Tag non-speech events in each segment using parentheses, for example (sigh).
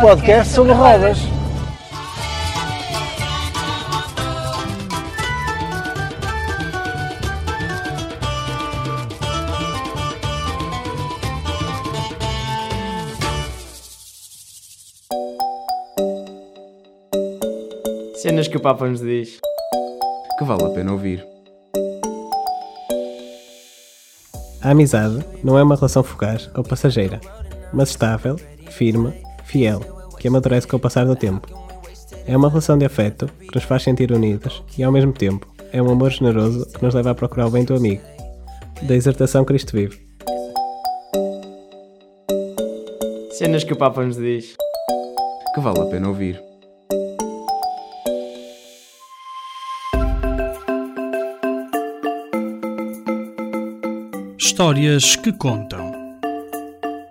podcast sobre rodas. Cenas que o Papa nos diz. que vale a pena ouvir. A amizade não é uma relação fugaz ou passageira, mas estável, firme, fiel, que amadurece com o passar do tempo. É uma relação de afeto que nos faz sentir unidos e, ao mesmo tempo, é um amor generoso que nos leva a procurar o bem do amigo. Da exortação Cristo vive. Cenas que o Papa nos diz. que vale a pena ouvir. Histórias que Contam.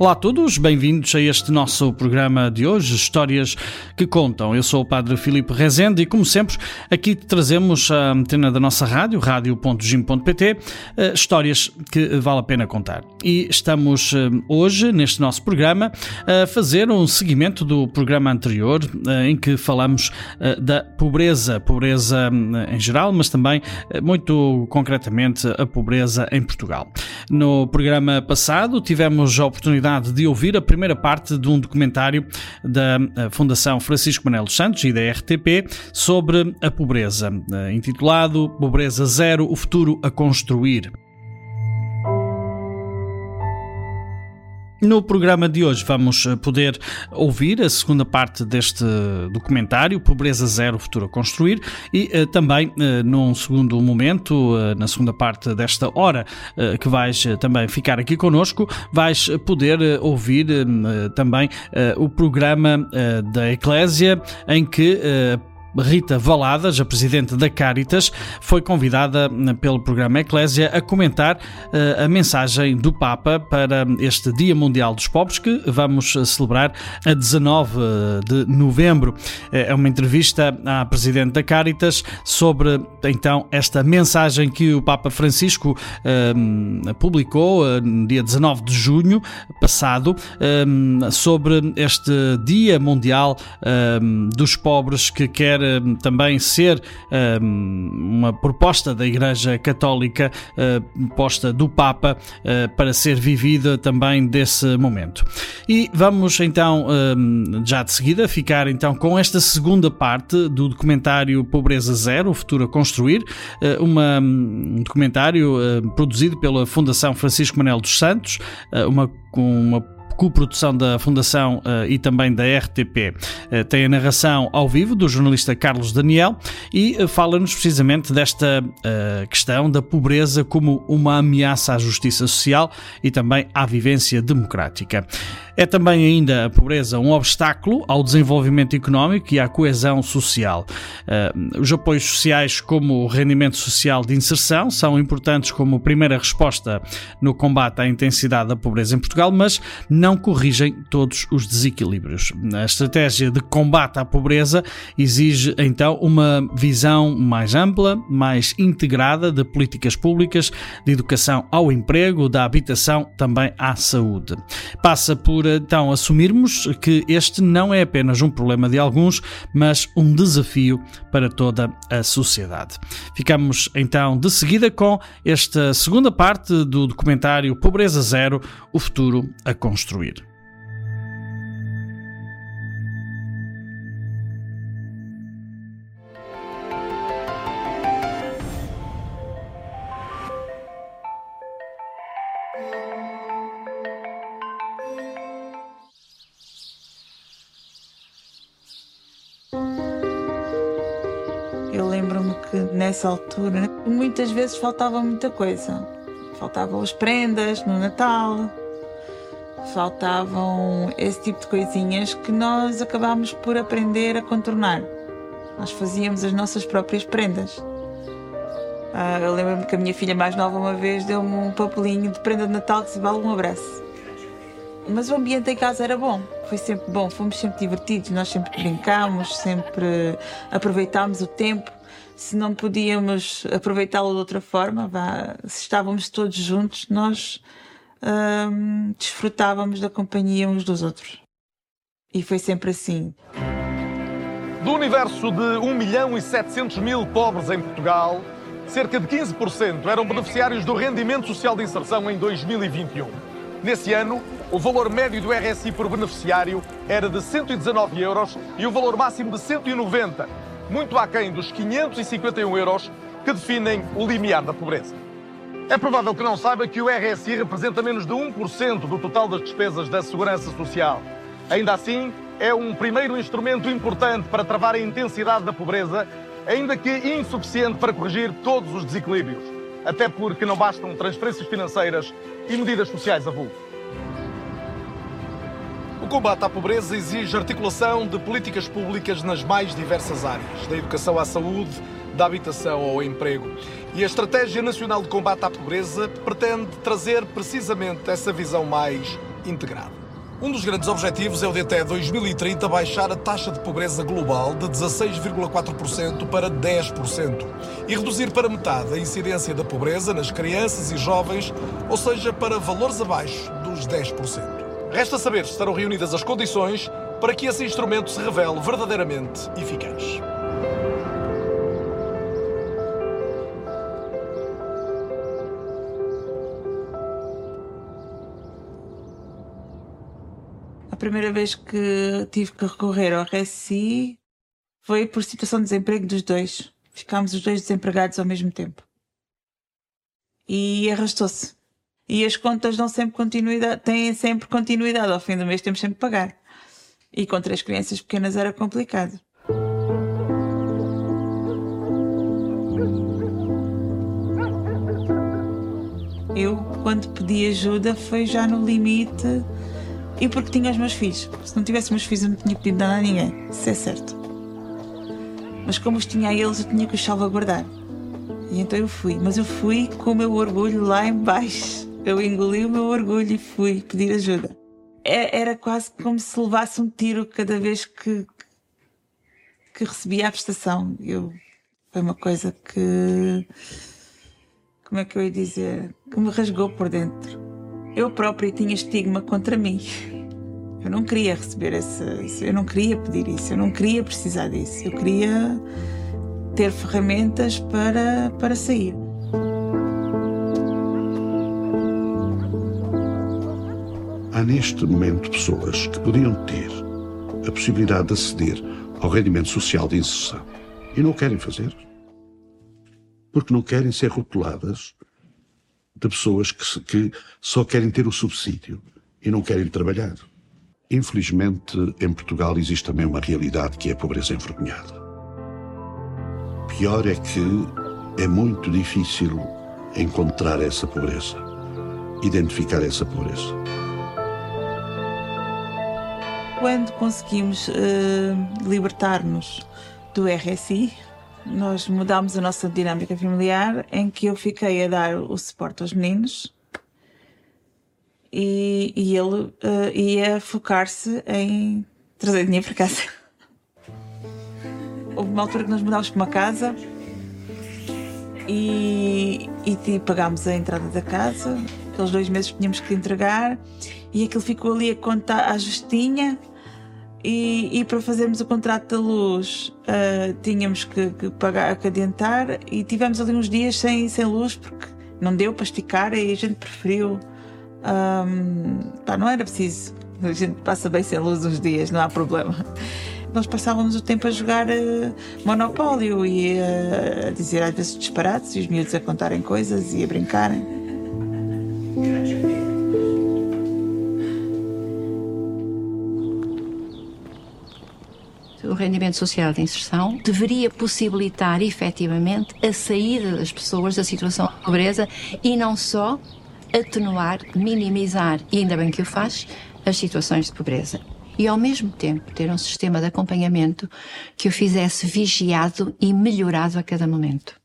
Olá a todos, bem-vindos a este nosso programa de hoje, Histórias que Contam. Eu sou o Padre Filipe Rezende e, como sempre, aqui trazemos a antena da nossa rádio, rádio.gim.pt, eh, histórias que vale a pena contar. E estamos eh, hoje, neste nosso programa, a fazer um seguimento do programa anterior, eh, em que falamos da pobreza, pobreza em geral, mas também, muito concretamente, a pobreza em Portugal. No programa passado, tivemos a oportunidade de ouvir a primeira parte de um documentário da eh, Fundação Francisco Manuel dos Santos e da RTP sobre a pobreza, eh, intitulado Pobreza Zero, o futuro a construir. No programa de hoje vamos eh, poder ouvir a segunda parte deste documentário, Pobreza Zero, Futuro a Construir, e uh, também, uh, num segundo momento, uh, na segunda parte desta hora, que vais também ficar aqui connosco, vais poder ouvir também o programa da Eclésia, em que Rita Valadas, a presidente da Caritas, foi convidada pelo programa Eclésia a comentar uh, a mensagem do Papa para este Dia Mundial dos Pobres que vamos celebrar a 19 de novembro. É uma entrevista à presidente da Caritas sobre então esta mensagem que o Papa Francisco publicou no dia 19 de junho passado sobre este Dia Mundial dos Pobres que quer também ser uma proposta da Igreja Católica, posta do Papa, para ser vivida também desse momento. E vamos então, já de seguida, ficar então com esta segunda parte do documentário Pobreza Zero, o futuro a construir, uma, um documentário produzido pela Fundação Francisco Manuel dos Santos, uma, uma coprodução da Fundação uh, e também da RTP. Uh, tem a narração ao vivo do jornalista Carlos Daniel e uh, fala-nos precisamente desta questão da pobreza como uma ameaça à justiça social e também à vivência democrática. É também ainda a pobreza um obstáculo ao desenvolvimento económico e à coesão social. Os apoios sociais, como o rendimento social de inserção, são importantes como primeira resposta no combate à intensidade da pobreza em Portugal, mas não corrigem todos os desequilíbrios. A estratégia de combate à pobreza exige então uma visão mais ampla, mais integrada de políticas públicas, de educação ao emprego, da habitação também à saúde. Passa por então assumirmos que este não é apenas um problema de alguns, mas um desafio para toda a sociedade. Ficamos então de seguida com esta segunda parte do documentário Pobreza Zero o futuro a construir construir. Eu lembro-me que nessa altura muitas vezes faltava muita coisa. Faltavam as prendas no Natal, faltavam esse tipo de coisinhas que nós acabámos por aprender a contornar. Nós fazíamos as nossas próprias prendas. Ah, eu lembro-me que a minha filha mais nova uma vez deu-me um papelinho de prenda de Natal que se vale um abraço. Mas o ambiente em casa era bom, foi sempre bom, fomos sempre divertidos, nós sempre brincámos, sempre aproveitámos o tempo. Se não podíamos aproveitá-lo de outra forma, vá, se estávamos todos juntos, nós desfrutávamos da companhia uns dos outros. E foi sempre assim. Do universo de 1 milhão e 700 mil pobres em Portugal, cerca de 15% eram beneficiários do rendimento social de inserção em 2021. Nesse ano, o valor médio do RSI por beneficiário era de 119 euros e o valor máximo de 190, muito aquém dos 551 euros que definem o limiar da pobreza. É provável que não saiba que o RSI representa menos de 1% do total das despesas da Segurança Social. Ainda assim, é um primeiro instrumento importante para travar a intensidade da pobreza, ainda que insuficiente para corrigir todos os desequilíbrios, até porque não bastam transferências financeiras e medidas sociais a vulgo. O combate à pobreza exige articulação de políticas públicas nas mais diversas áreas, da educação à saúde, da habitação ao emprego. E a Estratégia Nacional de Combate à Pobreza pretende trazer precisamente essa visão mais integrada. Um dos grandes objetivos é o de até 2030 baixar a taxa de pobreza global de 16,4% para 10% e reduzir para metade a incidência da pobreza nas crianças e jovens, ou seja, para valores abaixo dos 10%. Resta saber se estarão reunidas as condições para que esse instrumento se revele verdadeiramente eficaz. Primeira vez que tive que recorrer ao RSI foi por situação de desemprego dos dois. Ficámos os dois desempregados ao mesmo tempo. E arrastou-se. E as contas dão sempre continuidade, têm sempre continuidade. Ao fim do mês temos sempre que pagar. E com três crianças pequenas era complicado. Eu, quando pedi ajuda, foi já no limite e porque tinha os meus filhos. Se não tivesse meus filhos, eu não tinha pedido nada a ninguém. Isso é certo. Mas como os tinha a eles, eu tinha que os salvaguardar. E então eu fui. Mas eu fui com o meu orgulho lá embaixo. Eu engoli o meu orgulho e fui pedir ajuda. É, era quase como se levasse um tiro cada vez que, que recebia a prestação. Eu, foi uma coisa que. Como é que eu ia dizer? Que me rasgou por dentro. Eu própria tinha estigma contra mim. Eu não queria receber esse. Eu não queria pedir isso. Eu não queria precisar disso. Eu queria ter ferramentas para, para sair. Há neste momento pessoas que podiam ter a possibilidade de aceder ao rendimento social de inserção e não querem fazer. Porque não querem ser rotuladas de pessoas que, que só querem ter o subsídio e não querem trabalhar. Infelizmente, em Portugal existe também uma realidade que é a pobreza envergonhada. Pior é que é muito difícil encontrar essa pobreza, identificar essa pobreza. Quando conseguimos uh, libertar-nos do RSI, nós mudámos a nossa dinâmica familiar em que eu fiquei a dar o suporte aos meninos e, e ele uh, ia focar-se em trazer dinheiro para casa. (laughs) Houve uma altura que nós mudámos para uma casa e, e pagámos a entrada da casa, aqueles dois meses que tínhamos que entregar, e aquilo ficou ali a conta à justinha. E, e, para fazermos o contrato da luz uh, tínhamos que, que, pagar, que adiantar e tivemos ali uns dias sem, sem luz porque não deu para esticar e a gente preferiu. Um, pá, não era preciso. A gente passa bem sem luz uns dias, não há problema. Nós passávamos o tempo a jogar uh, Monopólio e uh, a dizer às vezes disparates e os miúdos a contarem coisas e a brincarem. O rendimento social de inserção deveria possibilitar efetivamente a saída das pessoas da situação de pobreza e não só atenuar, minimizar, e ainda bem que o faz, as situações de pobreza. E ao mesmo tempo ter um sistema de acompanhamento que o fizesse vigiado e melhorado a cada momento.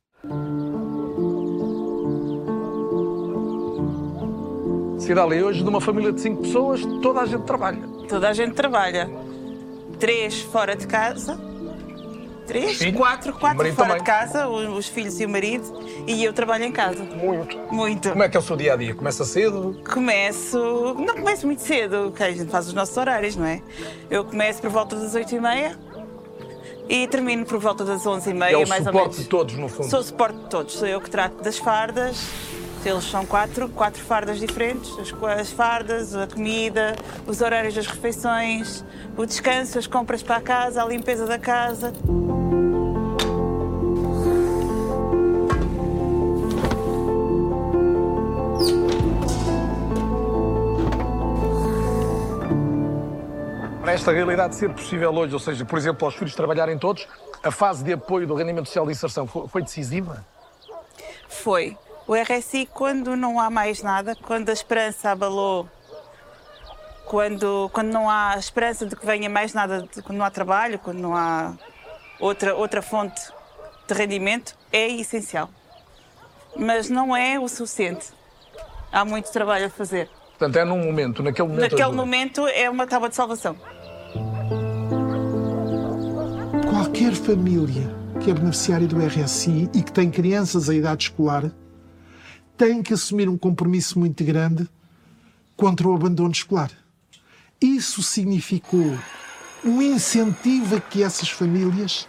Cidália, hoje numa família de cinco pessoas, toda a gente trabalha. Toda a gente trabalha. Três fora de casa. Três? Quatro, O quatro fora também. de casa, os, os filhos e o marido, e eu trabalho em casa. Muito. Muito. Como é que é o seu dia a dia? Começa cedo? Começo. Não começo muito cedo, que a gente faz os nossos horários, não é? Eu começo por volta das oito e meia e termino por volta das onze e meia, é o mais ou suporte menos. de todos, no fundo. Sou o suporte de todos, sou eu que trato das fardas. Eles são quatro, quatro fardas diferentes: as, as fardas, a comida, os horários das refeições, o descanso, as compras para a casa, a limpeza da casa. Para esta realidade ser possível hoje, ou seja, por exemplo, aos filhos trabalharem todos, a fase de apoio do rendimento social de inserção foi decisiva? Foi. O RSI, quando não há mais nada, quando a esperança abalou, quando, quando não há esperança de que venha mais nada, de- quando não há trabalho, quando não há outra, outra fonte de rendimento, é essencial. Mas não é o suficiente. Há muito trabalho a fazer. Portanto, é num momento, naquele momento. Naquele ajuda. momento é uma tábua de salvação. Qualquer família que é beneficiária do RSI e que tem crianças à idade escolar tem que assumir um compromisso muito grande contra o abandono escolar. Isso significou um incentivo a que essas famílias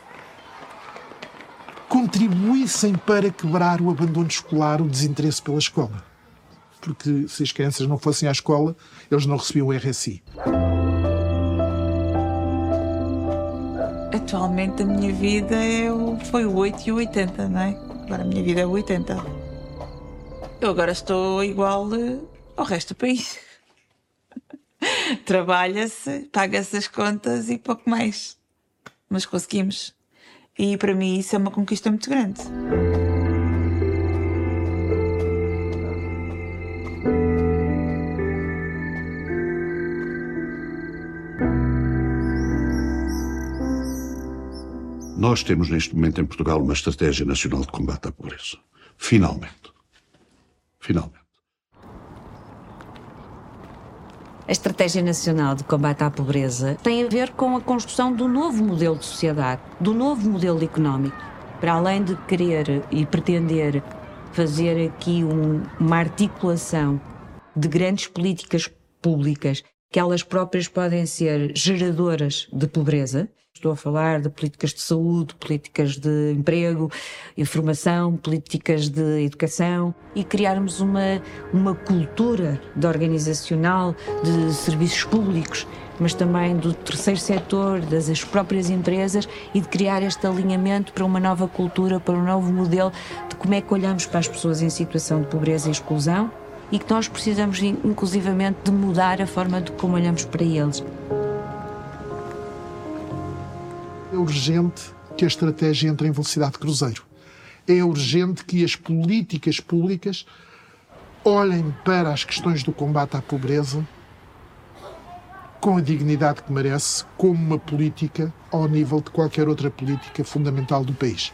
contribuíssem para quebrar o abandono escolar, o desinteresse pela escola. Porque se as crianças não fossem à escola, eles não recebiam o RSI. Atualmente a minha vida é o- foi o 8 e o 80, não é? Agora a minha vida é o 80. Eu agora estou igual eh, ao resto do país. Trabalha-se, paga-se as contas e pouco mais. Mas conseguimos. E para mim isso é uma conquista muito grande. Nós temos neste momento em Portugal uma estratégia nacional de combate à pobreza. Finalmente. Finalmente. A Estratégia Nacional de Combate à Pobreza tem a ver com a construção do novo modelo de sociedade, do novo modelo económico. Para além de querer e pretender fazer aqui um- uma articulação de grandes políticas públicas, que elas próprias podem ser geradoras de pobreza. Estou a falar de políticas de saúde, políticas de emprego, informação, políticas de educação e criarmos uma, uma cultura de organizacional de serviços públicos, mas também do terceiro setor, das as próprias empresas e de criar este alinhamento para uma nova cultura, para um novo modelo de como é que olhamos para as pessoas em situação de pobreza e exclusão e que nós precisamos in- inclusivamente de mudar a forma de como olhamos para eles. É urgente que a estratégia entre em velocidade de cruzeiro. É urgente que as políticas públicas olhem para as questões do combate à pobreza com a dignidade que merece, como uma política ao nível de qualquer outra política fundamental do país.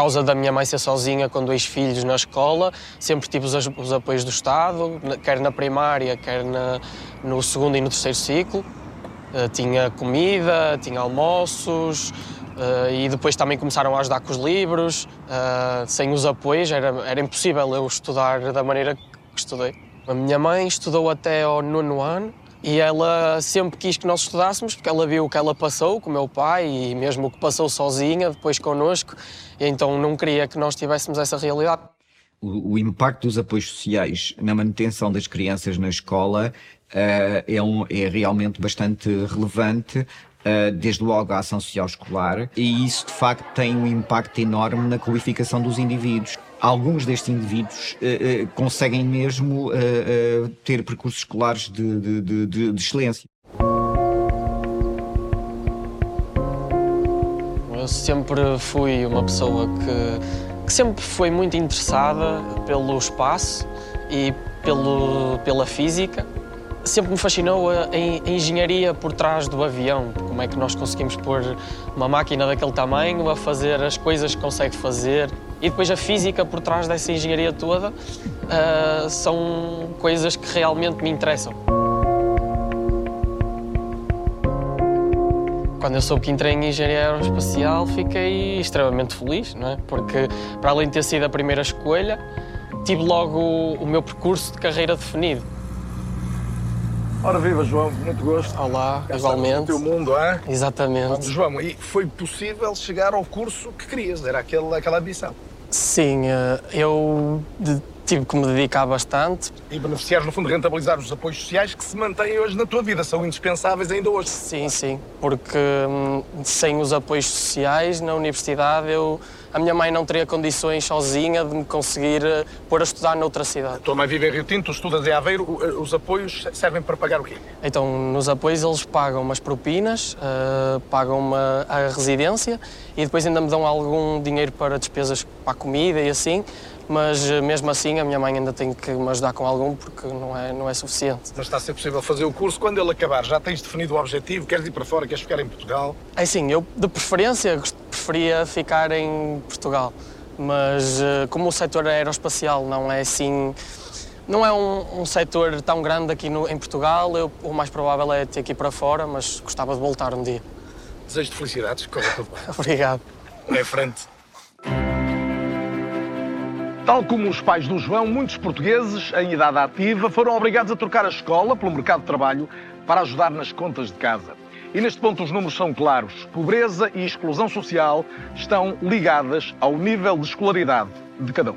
Causa da minha mãe ser sozinha com dois filhos na escola, sempre tive os, os apoios do Estado, quer na primária, quer na- no segundo e no terceiro ciclo. Eh, tinha comida, tinha almoços eh, e depois também começaram a ajudar com os livros. Eh, sem os apoios era, era impossível eu estudar da maneira que estudei. A minha mãe estudou até ao nono ano e ela sempre quis que nós estudássemos porque ela viu o que ela passou com o meu pai e mesmo o que passou sozinha depois connosco então não queria que nós tivéssemos essa realidade. O, o impacto dos apoios sociais na manutenção das crianças na escola eh, é, um- é realmente bastante relevante, eh, desde logo a ação social escolar, e isso de facto tem um impacto enorme na qualificação dos indivíduos. Alguns destes indivíduos uh, uh, conseguem mesmo uh, ter percursos escolares de, de, de, de, excelência. Eu sempre fui uma pessoa que, que sempre foi muito interessada pelo espaço e pelo, pela física sempre me fascinou a, a, engenharia por trás do avião. Como é que nós conseguimos pôr uma máquina daquele tamanho a fazer as coisas que consegue fazer. E depois a física por trás dessa engenharia toda uh, são coisas que realmente me interessam. Quando eu soube que entrei em engenharia aeroespacial, fiquei extremamente feliz, não é? Porque, para além de ter sido a primeira escolha, tive logo o meu percurso de carreira definido. Ora viva, João, muito gosto. Olá, Cá igualmente. O teu mundo, é? Exatamente. João, e foi possível chegar ao curso que querias, era aquele, aquela ambição? Sim, eh, eu tive que me dedicar bastante. E beneficiar, no fundo, rentabilizar os apoios sociais que se mantêm hoje na tua vida, são indispensáveis ainda hoje. Sim, sim, porque hum, sem os apoios sociais na universidade eu a minha mãe não teria condições sozinha de me conseguir eh, pôr a estudar noutra cidade. A tua mãe vive em Rio Tinto, estudas em Aveiro, eh, os apoios servem para pagar o quê? Então, nos apoios eles pagam umas propinas, uh, pagam uma, a residência e depois ainda me dão algum dinheiro para despesas para a comida e assim, mas mesmo assim a minha mãe ainda tem que me ajudar com algum porque não é, não é suficiente. Mas está a ser possível fazer o curso quando ele acabar? Já tens definido o objetivo? Queres ir para fora? Queres ficar em Portugal? É sim, eu de preferência preferia ficar em Portugal, mas eh, como o setor aeroespacial não é assim não é um, um setor tão grande aqui no, em Portugal, eu, o mais provável é ter que ir para fora, mas gostava de voltar um dia. Desejo de felicidades, corra tudo bem. (laughs) Obrigado. É frente. Tal como os pais do João, muitos portugueses em idade ativa foram obrigados a trocar a escola pelo mercado de trabalho para ajudar nas contas de casa. E neste ponto os números são claros. Pobreza e exclusão social estão ligadas ao nível de escolaridade de cada um.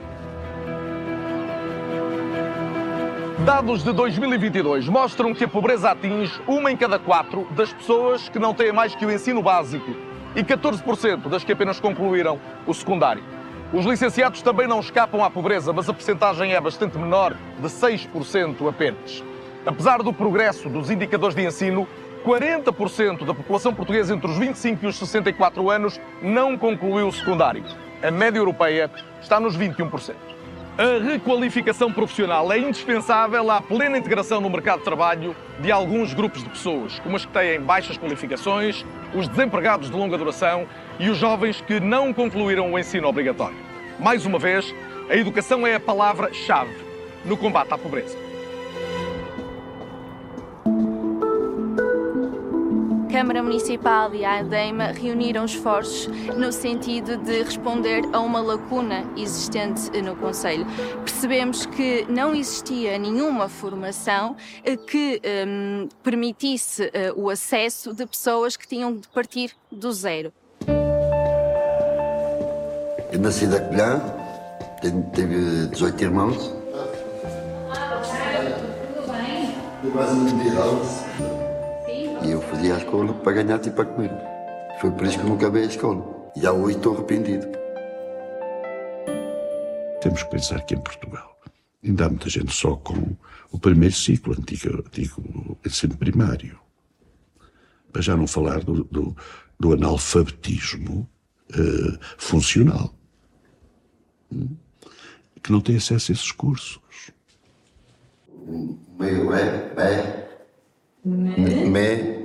Dados de 2022 mostram que a pobreza atinge uma em cada quatro das pessoas que não têm mais que o ensino básico e 14% das que apenas concluíram o secundário. Os licenciados também não escapam à pobreza, mas a percentagem é bastante menor, de 6% apenas. Apesar do progresso dos indicadores de ensino, 40% da população portuguesa entre os 25 e os 64 anos não concluiu o secundário. A média europeia está nos 21%. A requalificação profissional é indispensável à plena integração no mercado de trabalho de alguns grupos de pessoas, como as que têm baixas qualificações, os desempregados de longa duração e os jovens que não concluíram o ensino obrigatório. Mais uma vez, a educação é a palavra-chave no combate à pobreza. Câmara Municipal e a ADEIMA reuniram esforços no sentido de responder a uma lacuna existente no Conselho. Percebemos que não existia nenhuma formação eh, que um, permitisse uh, o acesso de pessoas que tinham de partir do zero. Eu nasci da Colhã, tenho, tenho 18 irmãos. Ah, tudo bem? E eu fazia a escola para ganhar e para comer. Foi por isso que nunca veio à escola. E já hoje estou arrependido. Temos que pensar que em Portugal ainda há muita gente só com o primeiro ciclo, antigo, antigo ensino primário. Para já não falar do, do, do analfabetismo uh, funcional. Que não tem acesso a esses cursos. Meio é, é me,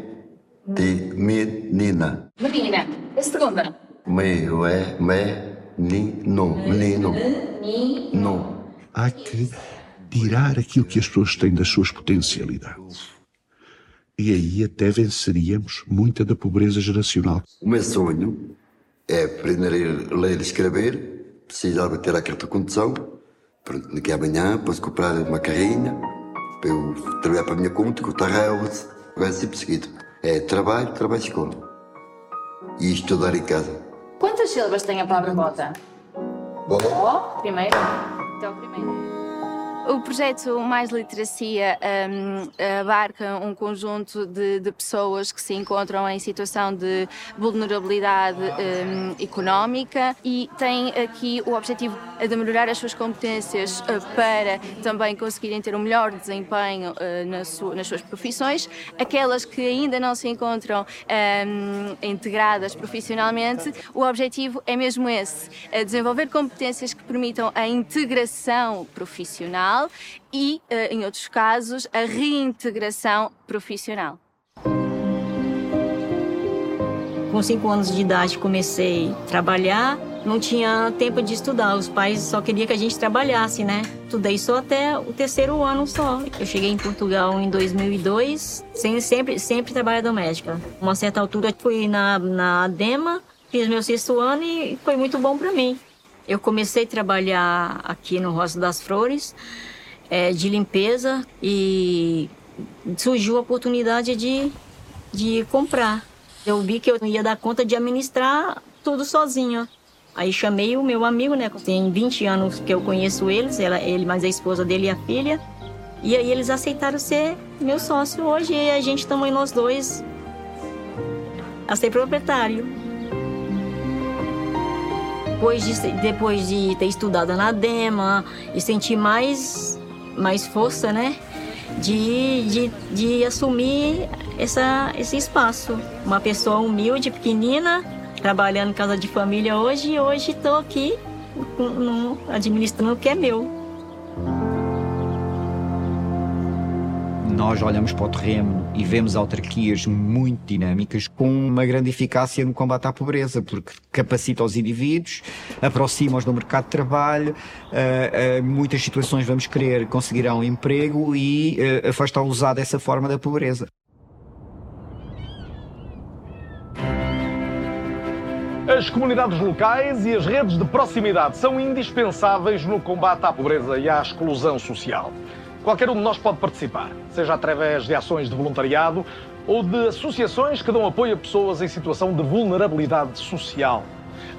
de menina. Menina. A segunda. Me, é, me, ni, no, menino. No. Há que tirar aquilo que as pessoas têm das suas potencialidades. E aí até venceríamos muita da pobreza geracional. O meu sonho é aprender a ler e escrever, precisava ter a carta de condução, daqui amanhã posso comprar uma carrinha, eu trabalhar para a minha conta, com o Tarreus, vai sempre seguido. É trabalho, trabalho, escola. E estudar em casa. Quantas sílabas tem a palavra bota? Bom. primeiro. Então, primeiro. O projeto Mais Literacia um, abarca um conjunto de, de, pessoas que se encontram em situação de vulnerabilidade um, económica e tem aqui o objetivo de melhorar as suas competências para também conseguirem ter um melhor desempenho nas suas profissões. Aquelas que ainda não se encontram integradas profissionalmente, o objetivo é mesmo esse: desenvolver competências que permitam a integração profissional e, em outros casos, a reintegração profissional. Com cinco anos de idade comecei a trabalhar, não tinha tempo de estudar, os pais só queriam que a gente trabalhasse, né? Estudei só até o terceiro ano só. Eu cheguei em Portugal em 2002, sem, sempre, sempre trabalho doméstica. Uma certa altura fui na, na ADEMA, fiz meu sexto ano e foi muito bom para mim. Eu comecei a trabalhar aqui no Roça das Flores, é, de limpeza, e surgiu a oportunidade de, de comprar. Eu vi que eu ia dar conta de administrar tudo sozinha. Aí chamei o meu amigo, né? Tem 20 anos que eu conheço eles, ela, ele mais a esposa dele e a filha. E aí eles aceitaram ser meu sócio hoje e a gente estamos nós dois a ser proprietário. Depois de, depois de ter estudado na DEMA e sentir mais, mais força, né? De, de, de assumir essa, esse espaço. Uma pessoa humilde, pequenina, trabalhando em casa de família hoje e hoje estou aqui administrando o que é meu. Nós olhamos para o terreno e vemos autarquias muito dinâmicas com uma grande eficácia no combate à pobreza, porque capacita os indivíduos, aproxima-os do mercado de trabalho, uh, uh, muitas situações vamos querer conseguirão emprego e uh, afasta-os dessa forma da pobreza. As comunidades locais e as redes de proximidade são indispensáveis no combate à pobreza e à exclusão social. Qualquer um de nós pode participar, seja através de ações de voluntariado ou de associações que dão apoio a pessoas em situação de vulnerabilidade social.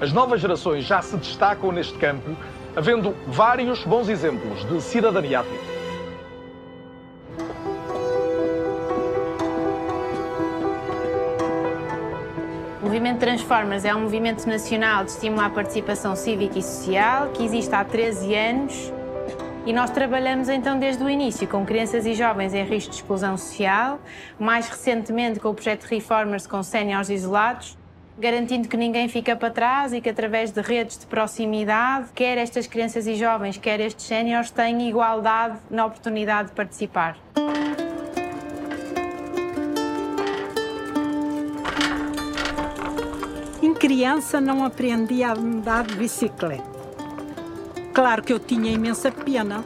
As novas gerações já se destacam neste campo, havendo vários bons exemplos de cidadania ativa. O movimento Transformers é um movimento nacional de estímulo à participação cívica e social que existe há 13 anos e nós trabalhamos então desde o início com crianças e jovens em risco de exclusão social, mais recentemente com o projeto Reformers com séniores isolados, garantindo que ninguém fica para trás e que através de redes de proximidade, quer estas crianças e jovens, quer estes séniores, têm igualdade na oportunidade de participar. criança não aprendi a andar de bicicleta. Claro que eu tinha imensa pena.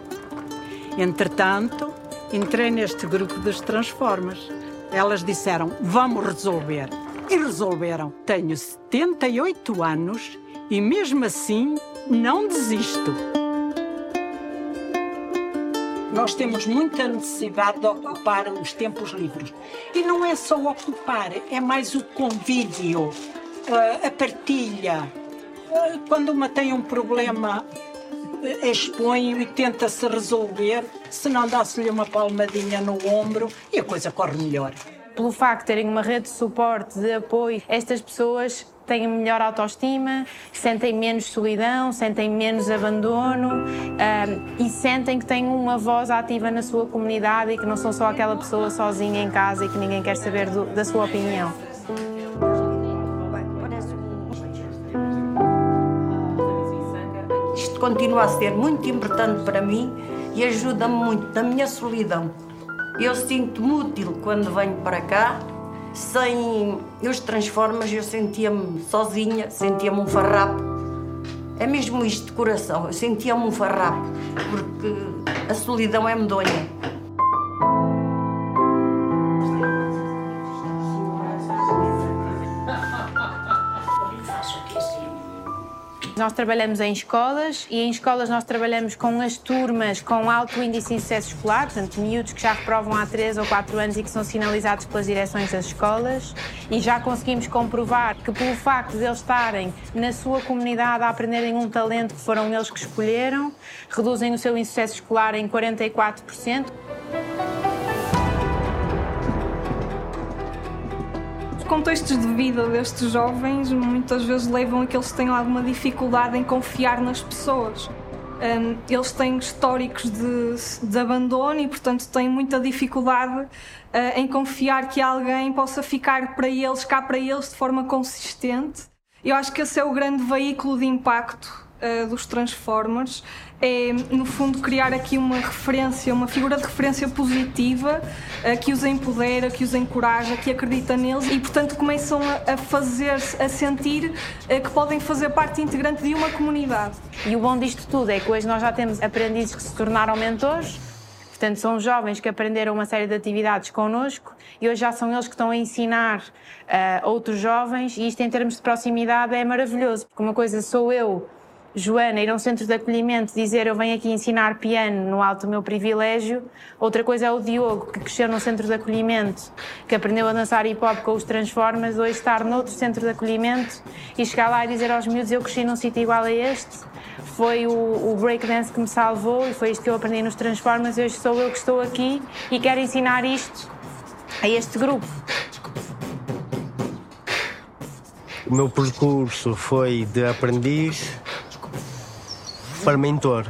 Entretanto, entrei neste grupo das Transformas. Elas disseram: vamos resolver. E resolveram. Tenho 78 anos e, mesmo assim, não desisto. Nós temos muita necessidade de ocupar os tempos livres. E não é só ocupar, é mais o convívio a partilha. Quando uma tem um problema, expõe e tenta-se resolver, se não dá-se-lhe uma palmadinha no ombro e a coisa corre melhor. Pelo facto de terem uma rede de suporte, de apoio, estas pessoas têm melhor autoestima, sentem menos solidão, sentem menos abandono um, e sentem que têm uma voz ativa na sua comunidade e que não são só aquela pessoa sozinha em casa e que ninguém quer saber do, da sua opinião. Continua a ser muito importante para mim e ajuda-me muito na minha solidão. Eu sinto-me útil quando venho para cá. Sem os transformas, eu sentia-me sozinha, sentia-me um farrapo. É mesmo isto de coração, eu sentia-me um farrapo, porque a solidão é medonha. Nós trabalhamos em escolas e em escolas nós trabalhamos com as turmas com alto índice de sucesso escolar, portanto, miúdos que já reprovam há 3 ou 4 anos e que são sinalizados pelas direções das escolas e já conseguimos comprovar que pelo facto de eles estarem na sua comunidade a aprenderem um talento que foram eles que escolheram, reduzem o seu insucesso escolar em 44%. Contextos de vida destes jovens muitas vezes levam a que eles tenham alguma dificuldade em confiar nas pessoas. Um, eles têm históricos de, de, abandono e, portanto, têm muita dificuldade uh, em confiar que alguém possa ficar para eles, cá para eles, de forma consistente. Eu acho que esse é o grande veículo de impacto uh, dos Transformers é, no fundo, criar aqui uma referência, uma figura de referência positiva uh, que os empodera, que os encoraja, que acredita neles e, portanto, começam a, a fazer a sentir uh, que podem fazer parte integrante de uma comunidade. E o bom disto tudo é que hoje nós já temos aprendizes que se tornaram mentores. Portanto, são jovens que aprenderam uma série de atividades connosco e hoje já são eles que estão a ensinar uh, outros jovens, e isto, em termos de proximidade, é maravilhoso, porque uma coisa sou eu Joana ir a um centro de acolhimento dizer eu venho aqui ensinar piano no alto do meu privilégio. Outra coisa é o Diogo, que cresceu num centro de acolhimento, que aprendeu a dançar hip hop com os Transformers, hoje estar noutro centro de acolhimento e chegar lá e dizer aos miúdos eu cresci num sítio igual a este. Foi o, o breakdance que me salvou e foi isto que eu aprendi nos Transformers. Hoje sou eu que estou aqui e quero ensinar isto a este grupo. O meu percurso foi de aprendiz para mentor.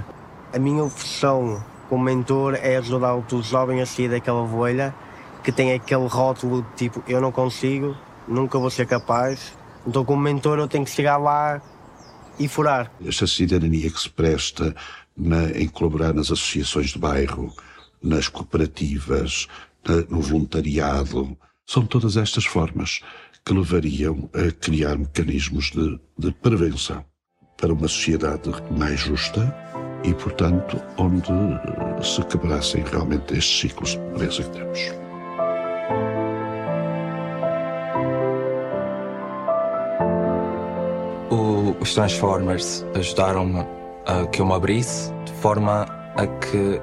A minha função como mentor é ajudar o jovem a sair daquela bolha que tem aquele rótulo de tipo eu não consigo, nunca vou ser capaz. Então como mentor eu tenho que chegar lá e furar. Esta cidadania que se presta na, em colaborar nas associações de bairro, nas cooperativas, na, no voluntariado, são todas estas formas que levariam a criar mecanismos de, de prevenção para uma sociedade mais justa e, portanto, onde se quebrassem realmente estes ciclos de pobreza que temos. O, os Transformers ajudaram-me a que eu me abrisse de forma a que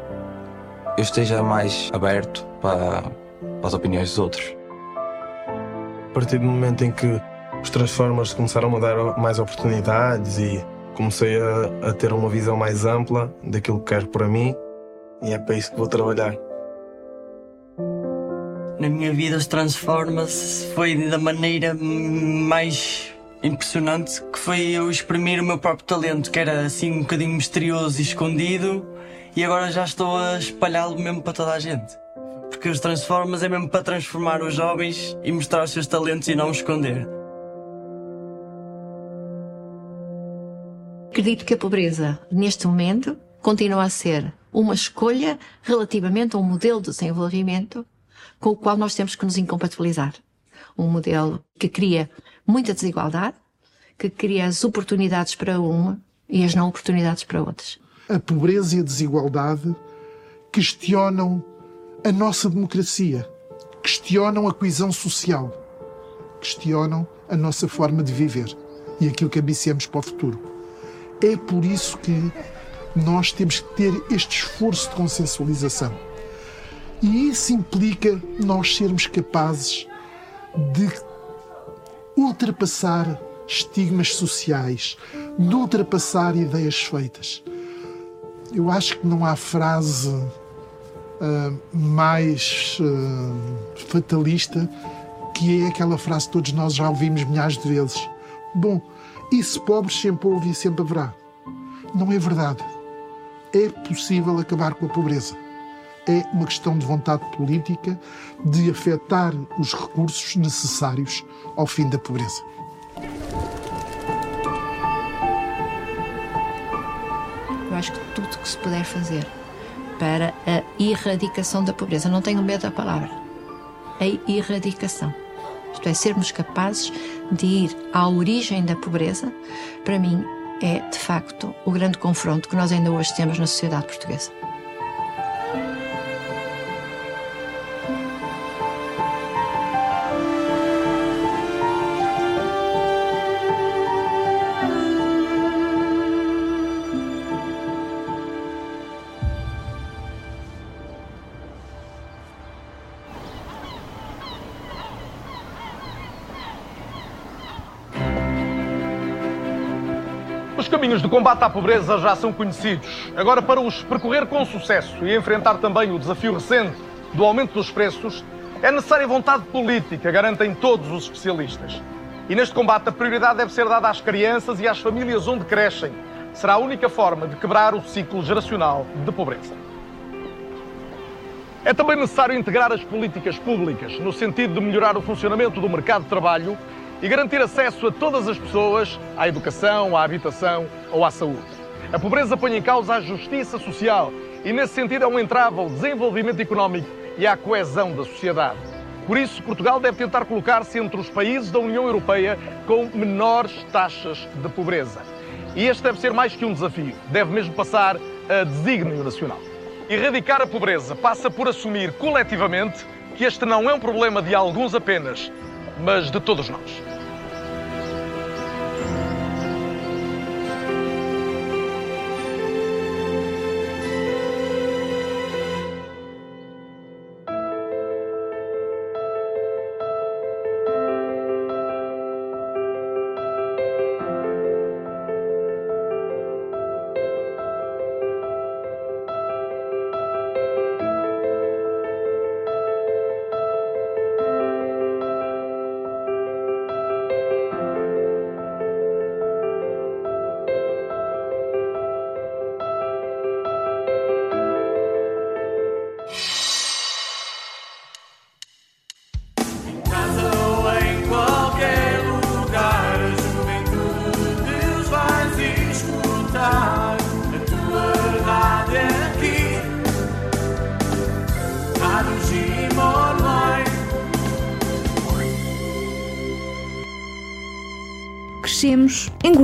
eu esteja mais aberto para, para as opiniões dos outros. A partir do momento em que os Transformers começaram a dar mais oportunidades e comecei a, a, ter uma visão mais ampla daquilo que quero para mim e é para isso que vou trabalhar. Na minha vida, os Transformers foi da maneira mais impressionante que foi eu exprimir o meu próprio talento, que era assim um bocadinho misterioso e escondido, e agora já estou a espalhá-lo mesmo para toda a gente. Porque os Transformers é mesmo para transformar os jovens e mostrar os seus talentos e não os esconder. Acredito que a pobreza, neste momento, continua a ser uma escolha relativamente a um modelo de desenvolvimento com o qual nós temos que nos incompatibilizar. Um modelo que cria muita desigualdade, que cria as oportunidades para uma e as não oportunidades para outras. A pobreza e a desigualdade questionam a nossa democracia, questionam a coesão social, questionam a nossa forma de viver e aquilo que ambiciamos para o futuro. É por isso que nós temos que ter este esforço de consensualização. E isso implica nós sermos capazes de ultrapassar estigmas sociais, de ultrapassar ideias feitas. Eu acho que não há frase uh, mais uh, fatalista que é aquela frase que todos nós já ouvimos milhares de vezes. Bom, isso pobres sempre houve e sempre haverá. Não é verdade. É possível acabar com a pobreza. É uma questão de vontade política de afetar os recursos necessários ao fim da pobreza. Eu acho que tudo que se puder fazer para a erradicação da pobreza, não tenho medo da palavra, a erradicação. Isto é, sermos capazes de ir à origem da pobreza, para mim é, de facto, o grande confronto que nós ainda hoje temos na sociedade portuguesa. Caminhos de combate à pobreza já são conhecidos. Agora, para os percorrer com sucesso e enfrentar também o desafio recente do aumento dos preços, é necessária vontade política, garantem todos os especialistas. E neste combate, a prioridade deve ser dada às crianças e às famílias onde crescem, será a única forma de quebrar o ciclo geracional de pobreza. É também necessário integrar as políticas públicas no sentido de melhorar o funcionamento do mercado de trabalho e garantir acesso a todas as pessoas à educação, à habitação ou à saúde. A pobreza põe em causa a justiça social e, nesse sentido, é um entrave ao desenvolvimento económico e à coesão da sociedade. Por isso, Portugal deve tentar colocar-se entre os países da União Europeia com menores taxas de pobreza. E este deve ser mais que um desafio, deve mesmo passar a desígnio nacional. Erradicar a pobreza passa por assumir coletivamente que este não é um problema de alguns apenas, mas de todos nós.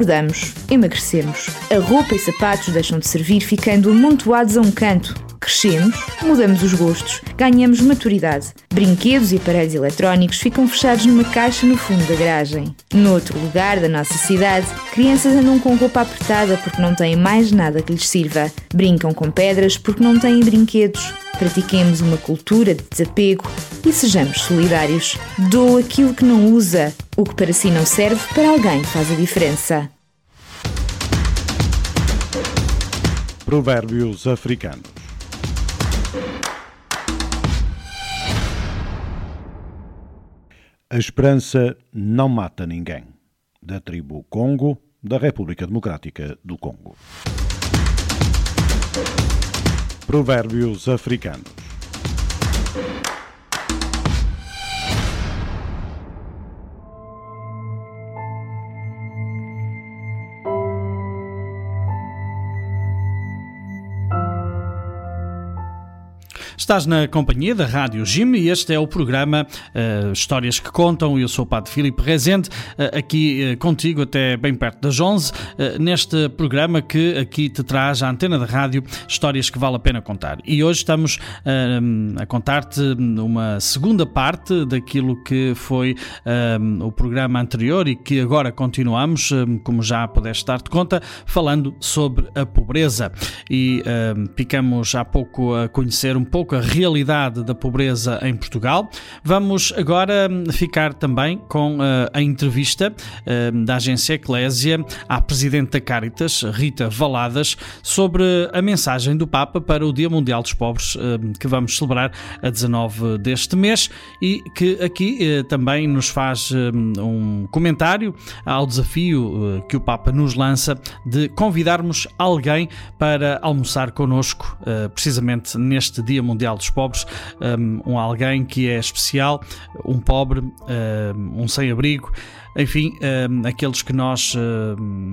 Engordamos, emagrecemos. A roupa e sapatos deixam de servir ficando amontoados a um canto. Crescemos, mudamos os gostos, ganhamos maturidade. Brinquedos e aparelhos eletrónicos ficam fechados numa caixa no fundo da garagem. Noutro lugar da nossa cidade, crianças andam com roupa apertada porque não têm mais nada que lhes sirva. Brincam com pedras porque não têm brinquedos. Pratiquemos uma cultura de desapego e sejamos solidários. Doa aquilo que não usa. O que para si não serve, para alguém faz a diferença. Provérbios africanos. A esperança não mata ninguém. Da tribo Congo, da República Democrática do Congo. Provérbios africanos. Estás na companhia da Rádio Jim e este é o programa uh, Histórias que Contam. Eu sou o Padre Filipe Rezende, uh, aqui uh, contigo até bem perto das 11, neste programa que aqui te traz a antena da rádio histórias que vale a pena contar. E hoje estamos a contar-te uma segunda parte daquilo que foi o programa anterior e que agora continuamos, como já pudeste dar-te conta, falando sobre a pobreza. E ficamos há pouco a conhecer um pouco a realidade da pobreza em Portugal. Vamos agora ficar também com uh, a entrevista uh, da agência Eclésia à Presidente da Caritas, Rita Valadas, sobre a mensagem do Papa para o Dia Mundial dos Pobres, uh, que vamos celebrar a 19 deste mês e que aqui também nos faz um comentário ao desafio que o Papa nos lança de convidarmos alguém para almoçar connosco, precisamente neste Dia Mundial Mundial dos Pobres, um, alguém que é especial, um pobre, um sem-abrigo enfim, uh, aqueles que nós uh,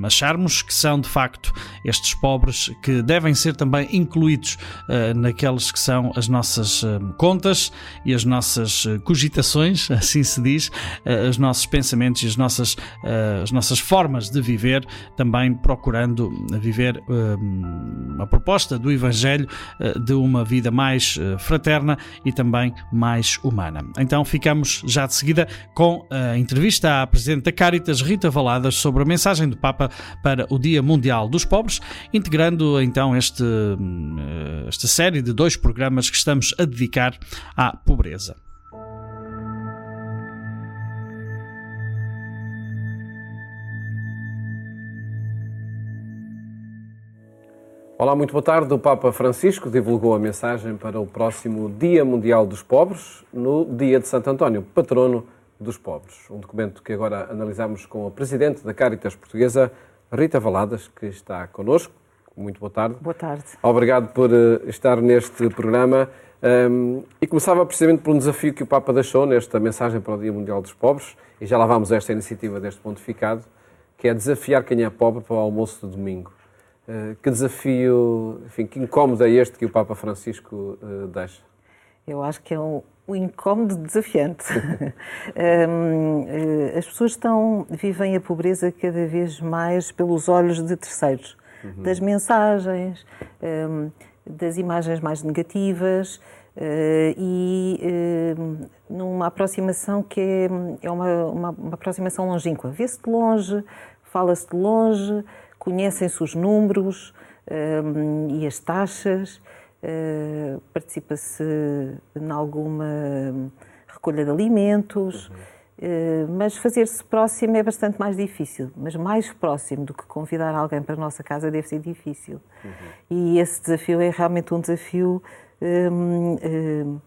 acharmos que são de facto estes pobres que devem ser também incluídos uh, naqueles que são as nossas contas e as nossas cogitações, (laughs) assim se diz, os nossos pensamentos e as nossas, as nossas formas de viver, também procurando viver a proposta do Evangelho de uma vida mais fraterna e também mais humana. Então ficamos já de seguida com a entrevista à Presidente Presidente da Caritas, Rita Valadas, sobre a mensagem do Papa para o Dia Mundial dos Pobres, integrando então este, eh, esta série de dois programas que estamos a dedicar à pobreza. Olá, muito boa tarde. O Papa Francisco divulgou a mensagem para o próximo Dia Mundial dos Pobres, no dia de Santo António, patrono dos pobres. Um documento que agora analisamos com a Presidente da Caritas Portuguesa, Rita Valadas, que está connosco. Muito boa tarde. Boa tarde. Obrigado por uh, estar neste programa. Um, e começava precisamente por um desafio que o Papa deixou nesta mensagem para o Dia Mundial dos Pobres, e já lá vamos a esta iniciativa deste pontificado, que é desafiar quem é pobre para o almoço de domingo. Uh, que desafio, enfim, que incómodo é este que o Papa Francisco uh, deixa? Eu acho que é um, um incómodo desafiante. (laughs) uh, as pessoas estão, vivem a pobreza cada vez mais pelos olhos de terceiros, uhum. das mensagens, das imagens mais negativas e numa aproximação que é, é uma, uma, uma aproximação longínqua. Vê-se de longe, fala-se de longe, conhecem-se os números e as taxas. Uh, participa-se em alguma recolha de alimentos, uhum. uh, mas fazer-se próximo é bastante mais difícil. Mas mais próximo do que convidar alguém para a nossa casa deve ser difícil. Uhum. E esse desafio é realmente um desafio um, um,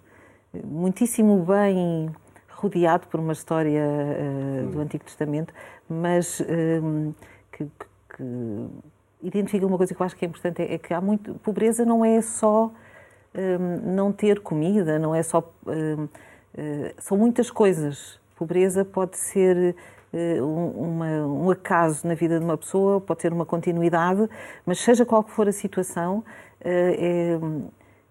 muitíssimo bem rodeado por uma história uh, do Antigo Testamento, mas um, que, que identifica uma coisa que eu acho que é importante, é que há muito... Pobreza não é só um, não ter comida, não é só... Um, uh, são muitas coisas. Pobreza pode ser uh, uma, um acaso na vida de uma pessoa, pode ser uma continuidade, mas seja qual for a situação, uh, é,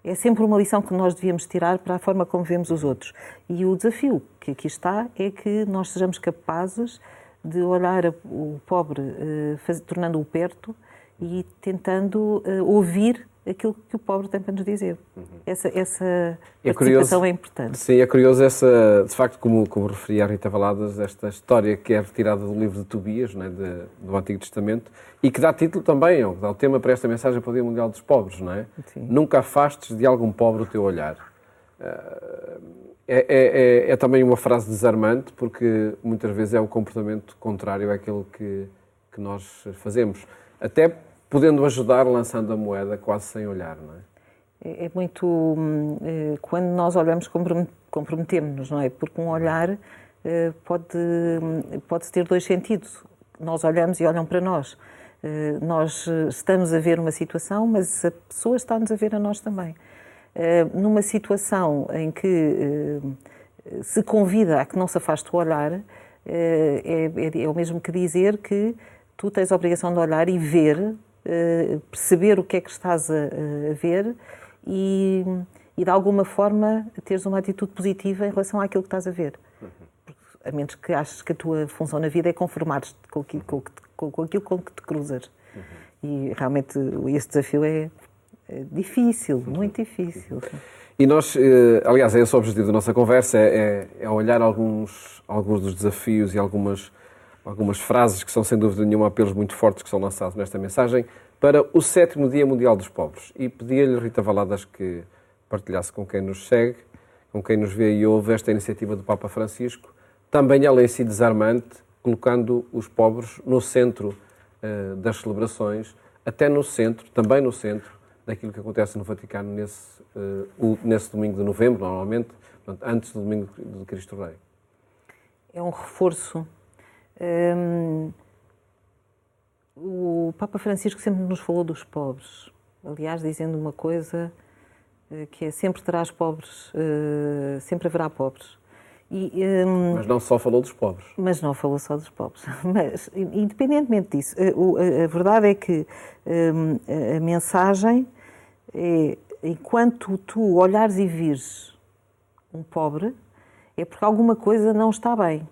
é sempre uma lição que nós devíamos tirar para a forma como vemos os outros. E o desafio que aqui está é que nós sejamos capazes de olhar o pobre, tornando-o perto, e tentando uh, ouvir aquilo que o pobre tem para nos dizer. Uhum. Essa, essa é participação curioso, é importante. Sim, é curioso essa, de facto, como, como referia a Rita Valadas, esta história que é retirada do livro de Tobias, né, de, do Antigo Testamento, e que dá título também, ou dá o tema para esta mensagem para o Dia Mundial dos Pobres, não é? Sim. Nunca afastes de algum pobre o teu olhar. Uh, é, é, é, é, também uma frase desarmante, porque muitas vezes é o comportamento contrário àquilo que, que nós fazemos. Até podendo ajudar lançando a moeda quase sem olhar, não é? É, é muito. Hum, eh, quando nós olhamos, comprometemos-nos, não é? Porque um olhar eh, pode, hum, pode ter dois sentidos. Nós olhamos e olham para nós. Eh, nós estamos a ver uma situação, mas a pessoa está-nos a ver a nós também. Numa situação em que se convida a que não se afaste o olhar, é, é, é o mesmo que dizer que tu tens a obrigação de olhar e ver eh, perceber o que é que estás a, ver e, e, de alguma forma, teres uma atitude positiva em relação àquilo que estás a ver. A menos que aches que a tua função na vida é conformar-te com, com, com, com, aquilo com que te cruzas. E realmente esse desafio é, é difícil, muito difícil. E nós, eh, aliás, é esse o objetivo da nossa conversa, é, é, é olhar alguns, alguns dos desafios e algumas algumas frases que são, sem dúvida nenhuma, apelos muito fortes que são lançados nesta mensagem, para o sétimo Dia Mundial dos Pobres. E pedia-lhe, Rita Valadas, que partilhasse com quem nos segue, com quem nos vê e ouve esta iniciativa do Papa Francisco, também ela em si desarmante, colocando os pobres no centro uh, das celebrações, até no centro, também no centro, daquilo que acontece no Vaticano nesse, uh, nesse domingo de novembro, normalmente, antes do domingo de Cristo Rei. É um reforço um, o Papa Francisco sempre nos falou dos pobres. Aliás, dizendo uma coisa eh, que é sempre terás pobres, uh, sempre haverá pobres. E, um, mas não só falou dos pobres. Mas não falou só dos pobres. (laughs) Mas, independentemente disso, a, a verdade é que um, a mensagem é: enquanto tu olhares e vires um pobre, é porque alguma coisa não está bem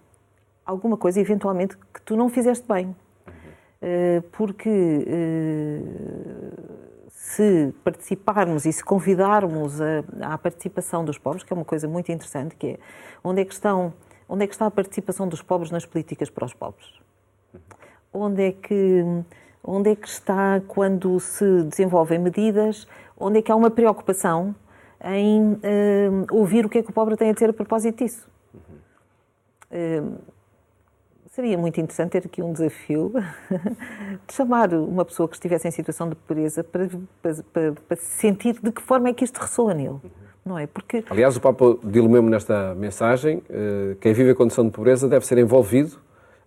alguma coisa, eventualmente, que tu não fizeste bem. Eh, porque eh, se participarmos e se convidarmos à participação dos pobres, que é uma coisa muito interessante, que é onde é que, estão, onde é que está a participação dos pobres nas políticas para os pobres? Onde é que, onde é que está quando se desenvolvem medidas? Onde é que há uma preocupação em uh, ouvir o que é que o pobre tem a dizer a propósito disso? Uh, Seria muito interessante ter aqui um desafio (laughs) de chamar uma pessoa que estivesse em situação de pobreza para, para, para, sentir de que forma é que isto ressoa nele. Não é? Porque... Aliás, o Papa dilo mesmo nesta mensagem, eh, quem vive a condição de pobreza deve ser envolvido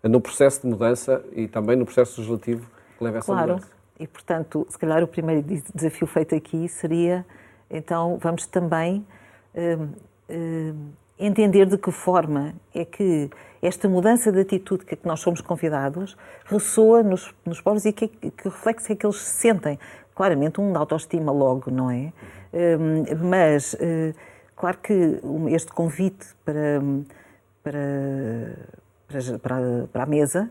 no processo de mudança e também no processo legislativo que leve a essa claro. mudança. E, portanto, se calhar o primeiro desafio feito aqui seria, então, vamos também hum, hum, entender de que forma é que esta mudança de atitude que nós somos convidados ressoa nos, nos povos e que, que reflexo é que eles sentem. Claramente, um de autoestima logo, não é? Hum, mas, uh, claro que este convite para, para, para, para a mesa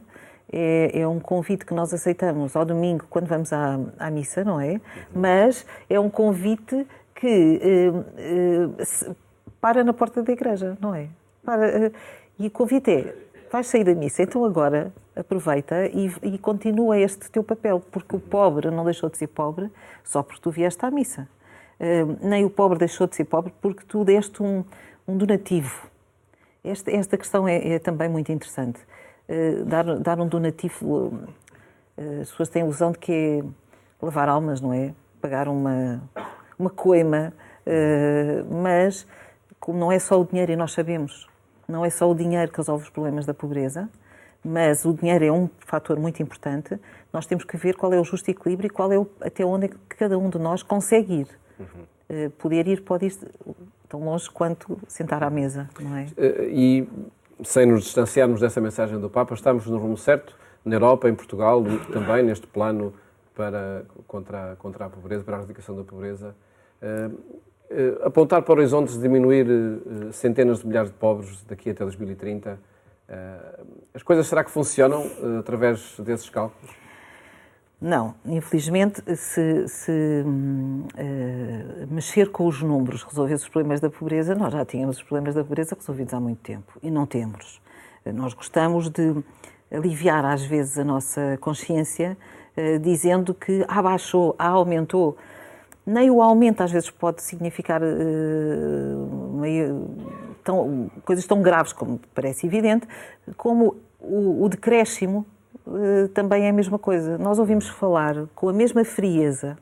é, é, um convite que nós aceitamos ao domingo quando vamos à, à missa, não é? Mas é um convite que uh, uh, para na porta da igreja, não é? Para, uh, e convite é, vais sair da missa, então agora aproveita e, e continua este teu papel, porque o pobre não deixou de ser pobre só porque tu vieste à missa. nem o pobre deixou de ser pobre porque tu deste um, um donativo. Esta, esta questão é, é também muito interessante. Eh, dar, dar um donativo, uh, as pessoas têm a ilusão de que é levar almas, não é? Pagar uma, uma coima, uh, mas como não é só o dinheiro, e nós sabemos, não é só o dinheiro que resolve os problemas da pobreza, mas o dinheiro é um fator muito importante, nós temos que ver qual é o justo equilíbrio e qual é o, até onde é que cada um de nós consegue ir. Uhum. poder ir pode ir tão longe quanto sentar à mesa, não é? E sem nos distanciarmos dessa mensagem do Papa, estamos no rumo certo, na Europa, em Portugal, também neste plano para, contra, contra a pobreza, para a erradicação da pobreza. Uh, apontar para horizontes de diminuir uh, centenas de milhares de pobres daqui até 2030. as coisas será que funcionam através desses cálculos? Não, infelizmente, se, se uh, mexer com os números resolvesse os problemas da pobreza, nós já tínhamos os problemas da pobreza resolvidos há muito tempo e não temos. Nós gostamos de aliviar às vezes a nossa consciência uh, dizendo que ah, ah, aumentou. Nem o aumento às vezes pode significar uh, meio, tão, coisas tão graves como parece evidente, como o, o decréscimo eh, também é a mesma coisa. Nós ouvimos falar com a mesma frieza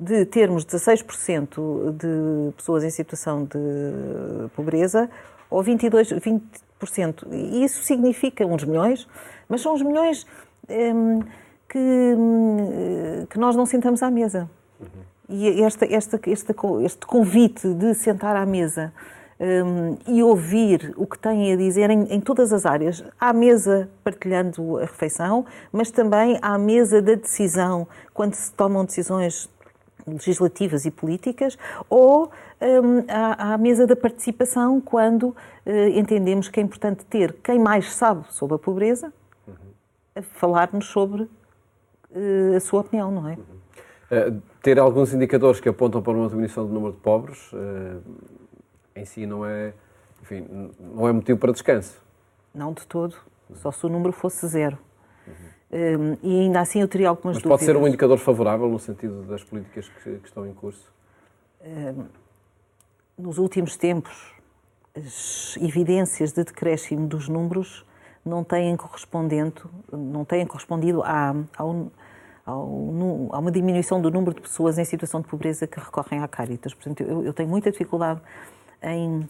de termos 16% de pessoas em situação de pobreza ou 22, 20%. E isso significa uns milhões, mas são os milhões hum, que, hum, que nós não sentamos à mesa. Uhum. E esta, esta, este, este convite de sentar à mesa um, e ouvir o que têm a dizer em, em, todas as áreas, à mesa partilhando a refeição, mas também à mesa da decisão, quando se tomam decisões legislativas e políticas, ou um, à, à, mesa da participação, quando uh, entendemos que é importante ter quem mais sabe sobre a pobreza a falar-nos sobre uh, a sua opinião, não é? Uh, ter alguns indicadores que apontam para uma diminuição do número de pobres em si não é, enfim, não é motivo para descanso. Não de todo, só se o número fosse zero. Uhum. Um, e ainda assim eu teria algumas Mas dúvidas. pode ser um indicador favorável no sentido das políticas que, que estão em curso? Um, nos últimos tempos, as evidências de decréscimo dos números não têm correspondido, não têm correspondido a, ao, ao, a uma diminuição do número de pessoas em situação de pobreza que recorrem à Caritas. Portanto, eu, eu tenho muita dificuldade em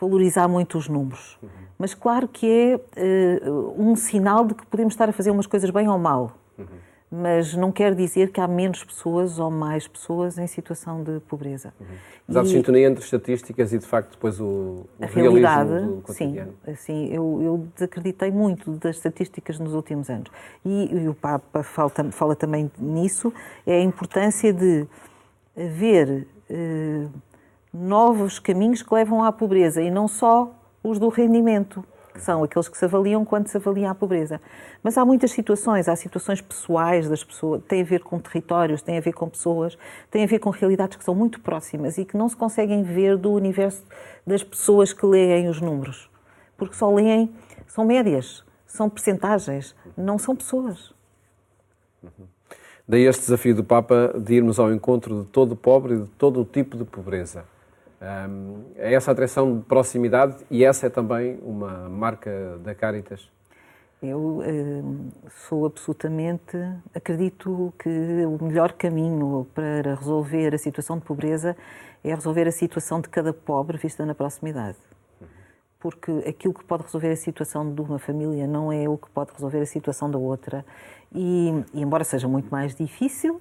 valorizar muito os números. Uhum. Mas claro que é uh, um sinal de que podemos estar a fazer umas coisas bem ou mal. Uhum. Mas não quer dizer que há menos pessoas ou mais pessoas em situação de pobreza. Uhum. Mas há e... sintonia entre estatísticas e, de facto, depois o, o a realidade, do cotidiano. Sim, assim, eu, eu desacreditei muito das estatísticas nos últimos anos. E, e o Papa fala, fala, também nisso, é a importância de ver... Uh, novos caminhos que levam à pobreza e não só os do rendimento, são aqueles que se avaliam quando se avalia a pobreza. Mas há muitas situações, há situações pessoais das pessoas, tem a ver com territórios, tem a ver com pessoas, tem a ver com realidades que são muito próximas e que não se conseguem ver do universo das pessoas que leem os números. Porque só leem, são médias, são percentagens, não são pessoas. Daí este desafio do Papa de irmos ao encontro de todo o pobre e de todo o tipo de pobreza. É essa atração de proximidade e essa é também uma marca da Caritas? Eu sou absolutamente. Acredito que o melhor caminho para resolver a situação de pobreza é resolver a situação de cada pobre vista na proximidade. porque aquilo que pode resolver a situação de uma família não é o que pode resolver a situação da outra. E, e embora seja muito mais difícil,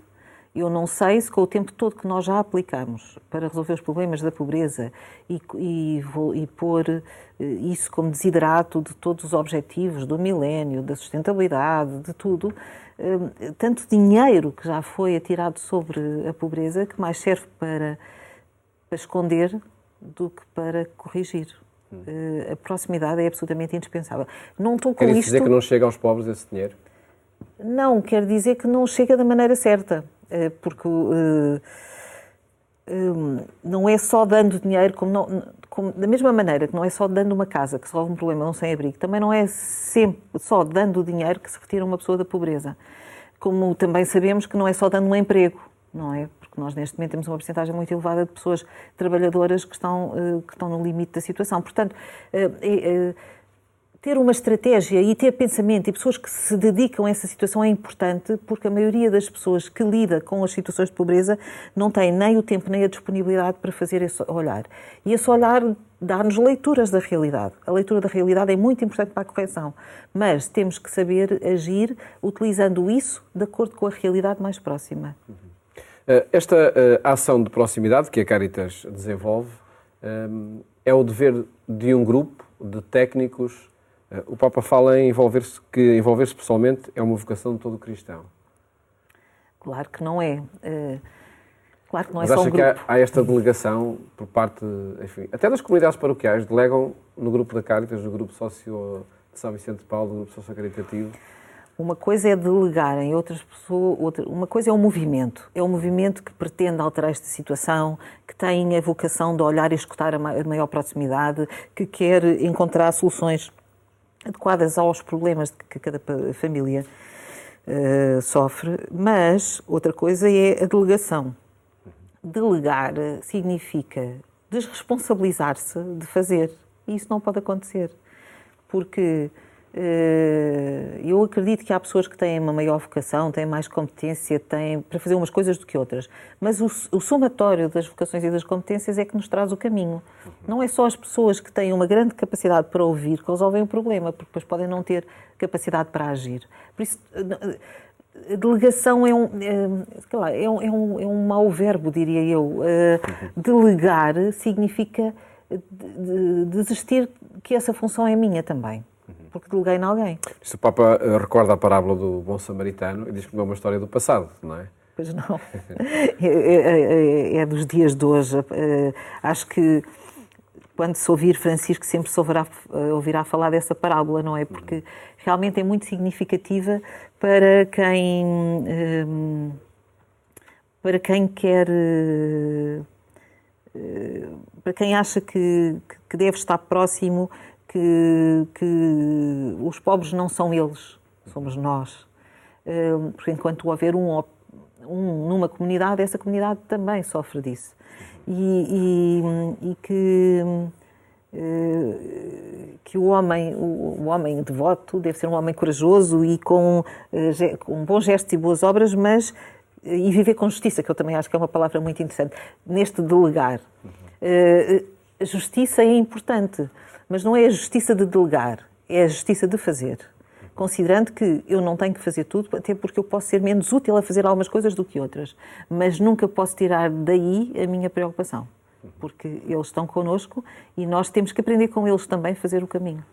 eu não sei se com o tempo todo que nós já aplicamos para resolver os problemas da pobreza e, e, e pôr eh, isso como desiderato de todos os objetivos do milénio, da sustentabilidade, de tudo, eh, tanto dinheiro que já foi atirado sobre a pobreza que mais serve para, para esconder do que para corrigir. Hum. A proximidade é absolutamente indispensável. Não estou com Quer isto... dizer que não chega aos pobres esse dinheiro? Não, quer dizer que não chega da maneira certa, eh, porque uh, uh, não é só dando dinheiro, como, não, como da mesma maneira que não é só dando uma casa que resolve um problema, um sem-abrigo, também não é sempre só dando dinheiro que se retira uma pessoa da pobreza. Como também sabemos que não é só dando um emprego, não é? Porque nós neste momento temos uma porcentagem muito elevada de pessoas trabalhadoras que estão, uh, que estão no limite da situação. Portanto, ter uma estratégia e ter pensamento e pessoas que se dedicam a essa situação é importante, porque a maioria das pessoas que lida com as situações de pobreza não tem nem o tempo nem a disponibilidade para fazer esse olhar. E esse olhar dá-nos leituras da realidade. A leitura da realidade é muito importante para a correção, mas temos que saber agir utilizando isso de acordo com a realidade mais próxima. Eh, esta eh, ação de proximidade que a Caritas desenvolve eh, é o dever de um grupo de técnicos o Papa fala em envolver-se, que envolver-se pessoalmente é uma vocação de todo cristão. Claro que não é. Eh, claro que não Mas é só um grupo. grupo. Que há, há, esta delegação por parte, enfim, até das comunidades paroquiais, delegam no grupo da Caritas, no grupo socio de São Vicente de Paulo, no grupo socio-caritativo, uma coisa é delegar em outras pessoas, outra, uma coisa é o movimento. É o movimento que pretende alterar esta situação, que tem a vocação de olhar e escutar a maior proximidade, que quer encontrar soluções adequadas aos problemas que cada família uh, sofre, mas outra coisa é a delegação. Delegar significa desresponsabilizar-se de fazer. E isso não pode acontecer. Porque eh, eu acredito que há pessoas que têm uma maior vocação, têm mais competência, têm para fazer umas coisas do que outras. Mas o, o somatório das vocações e das competências é que nos traz o caminho. Não é só as pessoas que têm uma grande capacidade para ouvir que resolvem o problema, porque depois podem não ter capacidade para agir. Por isso, a delegação é um, é, lá, é, um, é, um, é um mau verbo, diria eu. Eh, delegar significa desistir que essa função é minha também porque deleguei em alguém. Isto o Papa eh, recorda a parábola do bom samaritano e diz que não é uma história do passado, não é? Pois não. (laughs) É, é, é, dos dias de hoje. Eh, acho que quando se ouvir Francisco sempre se ouvirá, eh, ouvirá falar dessa parábola, não é? Porque realmente é muito significativa para quem para quem quer para quem acha que, que deve estar próximo que, que os pobres não são eles, somos nós. Hum, porque enquanto houver um, um numa comunidade, essa comunidade também sofre disso. E, e, e que, hum, que o homem, o, homem devoto deve ser um homem corajoso e com, eh, com bons gestos e boas obras, mas e viver com justiça, que eu também acho que é uma palavra muito interessante, neste delegar. Uh, a justiça é importante, mas não é a justiça de delegar, é a justiça de fazer. Considerando que eu não tenho que fazer tudo, até porque eu posso ser menos útil a fazer algumas coisas do que outras, mas nunca posso tirar daí a minha preocupação, porque eles estão connosco e nós temos que aprender com eles também a fazer o caminho.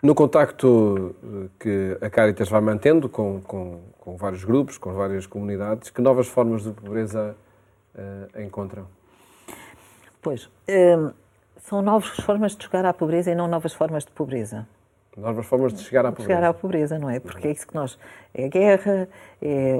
No contacto eh, que a Caritas vai mantendo com, com, com vários grupos, com várias comunidades, que novas formas de pobreza uh, encontram? Pois. Um são novas formas de chegar à pobreza e não novas formas de pobreza. Novas formas de chegar à pobreza. Chegar à pobreza, não é? Porque é isso que nós. É a guerra, é.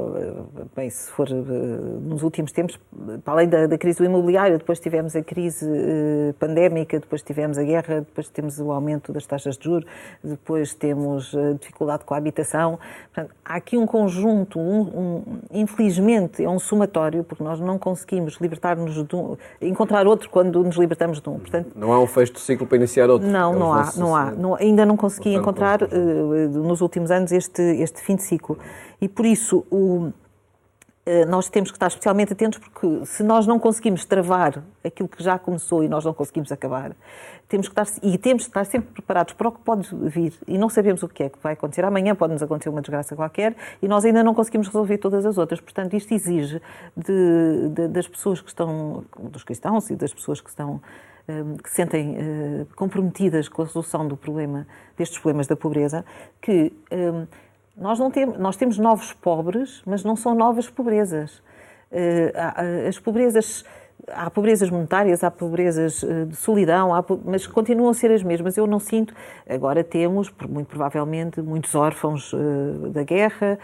Bem, se for. Eh, nos últimos tempos, para além da, da crise do imobiliário, depois tivemos a crise eh, pandémica, depois tivemos a guerra, depois temos o aumento das taxas de juros, depois temos a dificuldade com a habitação. Portanto, há aqui um conjunto, um, um, infelizmente, é um somatório, porque nós não conseguimos libertar-nos de um. encontrar outro quando nos libertamos de um. Portanto, não há um fecho de ciclo para iniciar outro. Não, não há, não há. Não, ainda não consegui encontrar uh, nos últimos anos este, este fim de ciclo. E por isso o, eh, nós temos que estar especialmente atentos porque se nós não conseguimos travar aquilo que já começou e nós não conseguimos acabar, temos que estar, e temos que estar sempre preparados para o que pode vir e não sabemos o que é que vai acontecer. Amanhã pode-nos acontecer uma desgraça qualquer e nós ainda não conseguimos resolver todas as outras. Portanto, isto exige de, de, das pessoas que estão, dos cristãos e das pessoas que estão eh, que se sentem eh, comprometidas com a solução do problema, destes problemas da pobreza, que nós, não temos, nós temos novos pobres, mas não são novas pobrezas. Eh, as pobrezas há pobrezas monetárias, há pobrezas eh, de solidão, há, mas continuam a ser as mesmas. Eu não sinto. Agora temos, muito provavelmente, muitos órfãos uh, da guerra,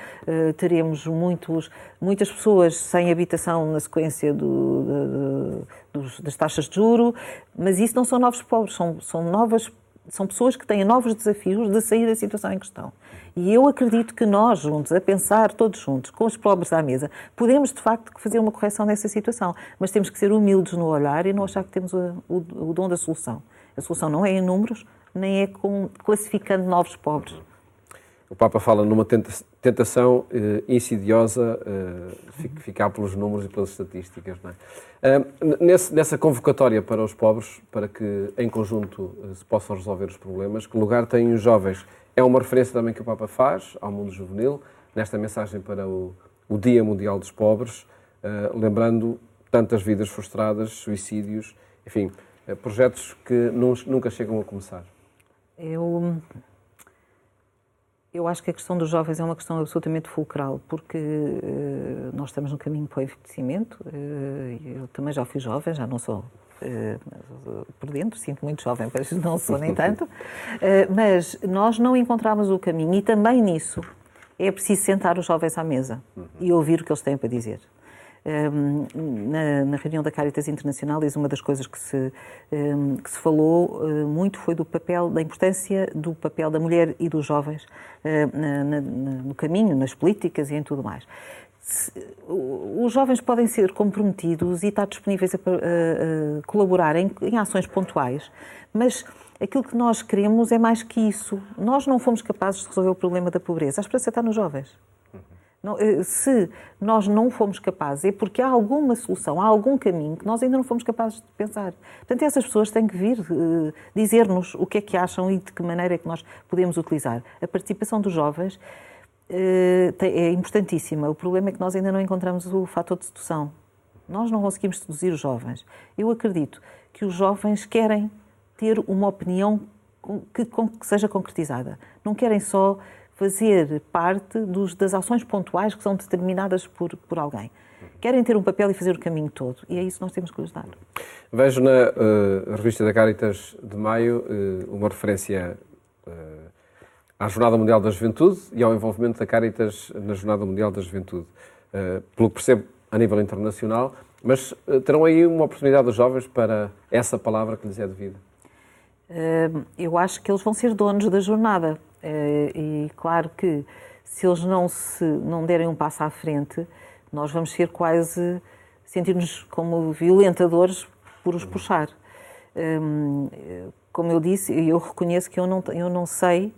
teremos muitos, muitas pessoas sem habitação na sequência do, de, de, das taxas de juro, mas isso não são novos pobres, são, são novas são pessoas que têm novos desafios de sair da situação em questão. E eu acredito que nós juntos, a pensar todos juntos, com os pobres à mesa, podemos de facto fazer uma correção nessa situação. Mas temos que ser humildes no olhar e não achar que temos o, o, o dom da solução. A solução não é em números, nem é com, classificando novos pobres. O Papa fala numa tentação eh, insidiosa, eh, ficar pelos números e pelas estatísticas. É? Uh, nesse, nessa convocatória para os pobres, para que em conjunto eh, se possam resolver os problemas, que lugar têm os jovens? É uma referência também que o Papa faz ao mundo juvenil, nesta mensagem para o, o Dia Mundial dos Pobres, uh, lembrando tantas vidas frustradas, suicídios, enfim, uh, projetos que nunca chegam a começar. Eu eu acho que a questão dos jovens é uma questão absolutamente fulcral, porque uh, nós estamos no caminho para o envelhecimento. Eu também já fui jovem, já não sou por dentro, sinto muito jovem, mas não sou nem tanto. (laughs) mas nós não encontramos o caminho e também nisso é preciso sentar os jovens à mesa uhum. e ouvir o que eles têm para dizer na, na, reunião da Caritas Internacional, uma das coisas que se, que se falou eh, muito foi do papel, da importância do papel da mulher e dos jovens eh, na, na, no caminho, nas políticas e em tudo mais. Os jovens podem ser comprometidos e estar disponíveis a, a, a colaborar em, em ações pontuais, mas aquilo que nós queremos é mais que isso. Nós não fomos capazes de resolver o problema da pobreza. A esperança está nos jovens. Não, eh, se nós não fomos capazes, é porque há alguma solução, há algum caminho que nós ainda não fomos capazes de pensar. Portanto, essas pessoas têm que vir uh, dizer-nos o que é que acham e de que maneira é que nós podemos utilizar. A participação dos jovens é importantíssima. O problema é que nós ainda não encontramos o fator de sedução. Nós não conseguimos seduzir os jovens. Eu acredito que os jovens querem ter uma opinião que, que seja concretizada. Não querem só fazer parte dos, das ações pontuais que são determinadas por, por alguém. Querem ter um papel e fazer o caminho todo. E é isso que nós temos que lhes dar. Vejo na uh, revista da Caritas de Maio uh, uma referência uh, à Jornada Mundial da Juventude e ao envolvimento da Caritas na Jornada Mundial da Juventude. pelo que percebo, a nível internacional, mas terão aí uma oportunidade dos jovens para essa palavra que lhes é devida? eu acho que eles vão ser donos da jornada. E claro que se eles não, se, não derem um passo à frente, nós vamos ser quase, sentir-nos como violentadores por os puxar. Hum, como eu disse, eu reconheço que eu não, eu não sei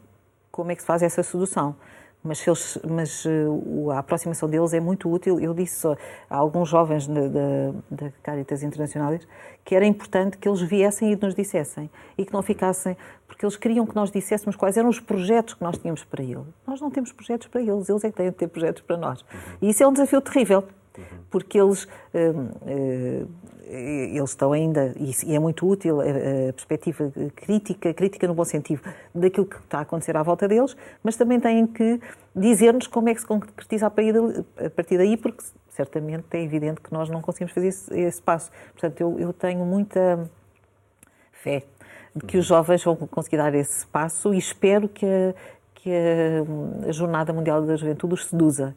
como é que se faz essa sedução mas, eles, mas uh, a aproximação deles é muito útil. Eu disse a alguns jovens da, Caritas Internacionais que era importante que eles viessem e nos dissessem e que não ficassem, porque eles queriam que nós disséssemos quais eram os projetos que nós tínhamos para eles. Nós não temos projetos para eles, eles é que têm de ter projetos para nós. E isso é um desafio terrível, porque eles. Uh, uh, eles estão ainda, e é muito útil a, perspectiva crítica, crítica no bom sentido, daquilo que está a acontecer à volta deles, mas também têm que dizer-nos como é que se concretiza a partir daí, porque certamente é evidente que nós não conseguimos fazer esse, esse passo. Portanto, eu, eu tenho muita fé de que os jovens vão conseguir dar esse passo e espero que a, que a Jornada Mundial da Juventude os seduza.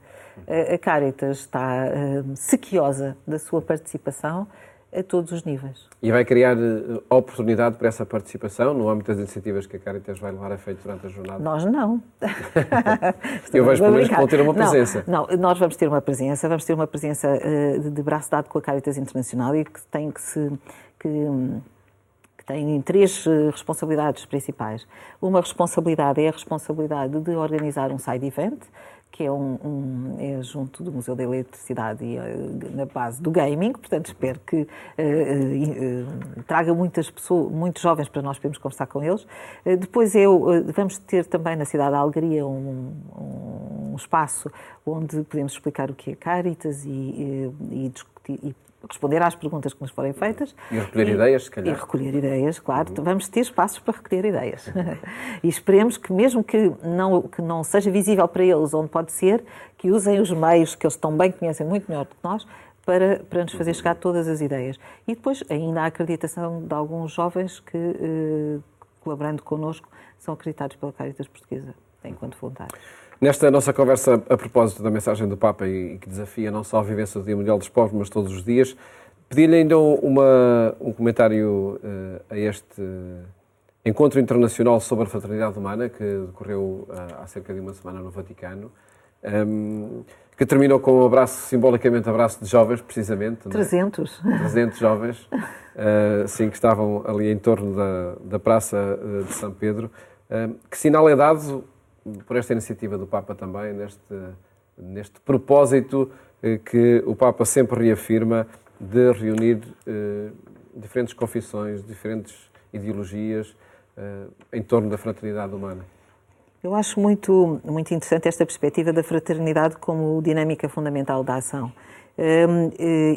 A Caritas está uh, sequiosa da sua participação, a todos os níveis. E vai criar uh, oportunidade para essa participação no âmbito das iniciativas que a Caritas vai levar a feito durante a jornada? Nós não. (laughs) Eu vejo pelo menos que vão ter uma presença. Não, não, nós vamos ter uma presença, vamos ter uma presença uh, de braço dado com a Caritas Internacional e que tem que se... Que, têm três eh, responsabilidades principais. Uma responsabilidade é a responsabilidade de organizar um side event, que é, um, um, é junto do Museu da Eletricidade e uh, na base do gaming, portanto espero que uh, uh, traga muitas pessoas, muitos jovens para nós podermos conversar com eles. depois eu, vamos ter também na cidade da Algaria um, um, espaço onde podemos explicar o que é Caritas e, e, e discutir e responder às perguntas que nos forem feitas. E recolher e, ideias, se calhar. E recolher ideias, claro. Uhum. Vamos ter espaços para recolher ideias. (laughs) e esperemos que, mesmo que não, que não seja visível para eles onde pode ser, que usem os meios que eles tão bem conhecem muito melhor do que nós para, para nos fazer chegar todas as ideias. E depois ainda a acreditação de alguns jovens que, eh, colaborando connosco, são acreditados pela Caritas Portuguesa, enquanto voluntários. Nesta nossa conversa a propósito da mensagem do Papa e que desafia não só a vivência do Dia Mundial dos Povos, mas todos os dias, pedi-lhe ainda uma, um comentário uh, a este encontro internacional sobre a fraternidade humana que decorreu uh, há cerca de uma semana no Vaticano. Um, ehm, que terminou com um abraço, simbolicamente abraço de jovens, precisamente. 300. É? 300 jovens, uh, sim, que estavam ali em torno da, da Praça de São Pedro. Uh, que sinal é dado por esta iniciativa do Papa também, neste, neste propósito eh, que o Papa sempre reafirma de reunir eh, diferentes confissões, diferentes ideologias eh, em torno da fraternidade humana. Eu acho muito, muito interessante esta perspectiva da fraternidade como dinâmica fundamental da ação. Um,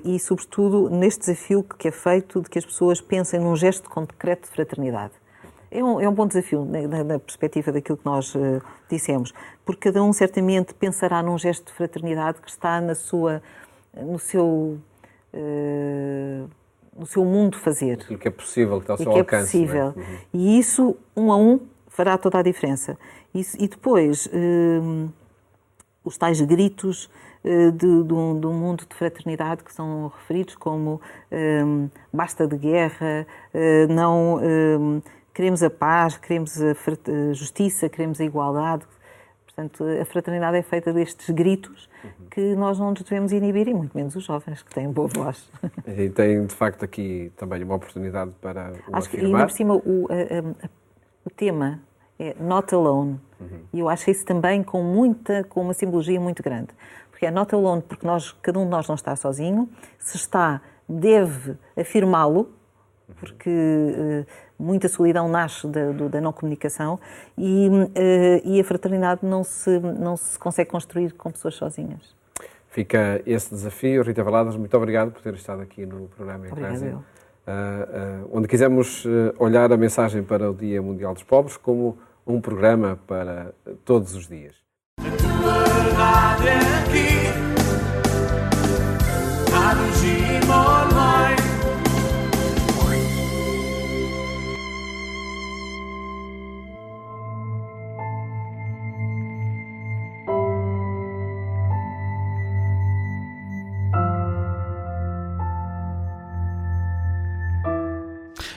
e, sobretudo, neste desafio que é feito de que as pessoas pensem num gesto concreto de fraternidade. É um, é um bom desafio na, na, perspectiva daquilo que nós uh, dissemos, porque cada um certamente pensará num gesto de fraternidade que está na sua, no seu, uh, no seu mundo fazer. Aquilo que é possível, que está ao seu que alcance. É possível. É? Uhum. E isso, um a um, fará toda a diferença. E, e depois, uh, os tais gritos de, de, um, de, um, mundo de fraternidade que são referidos como um, basta de guerra, não um, queremos a paz, queremos a justiça, queremos a igualdade. Portanto, a fraternidade é feita destes gritos que nós não nos devemos inibir, e muito menos os jovens, que têm boa voz. (laughs) E tem, de facto, aqui também uma oportunidade para o acho que, afirmar. ainda por cima, o, a, a, o tema é Not Alone. Uhum. E eu acho isso também com, muita, com uma simbologia muito grande. Porque é Not Alone, porque nós, cada um de nós não está sozinho. Se está, deve afirmá-lo, porque uh, muita solidão nasce da, do, da não comunicação e, uh, e a fraternidade não se, não se consegue construir com pessoas sozinhas. Fica esse desafio. Rita Valadas, muito obrigado por ter estado aqui no programa em casa. Uh, uh, onde quisemos olhar a mensagem para o Dia Mundial dos Pobres como um programa para todos os dias. A tua verdade é aqui,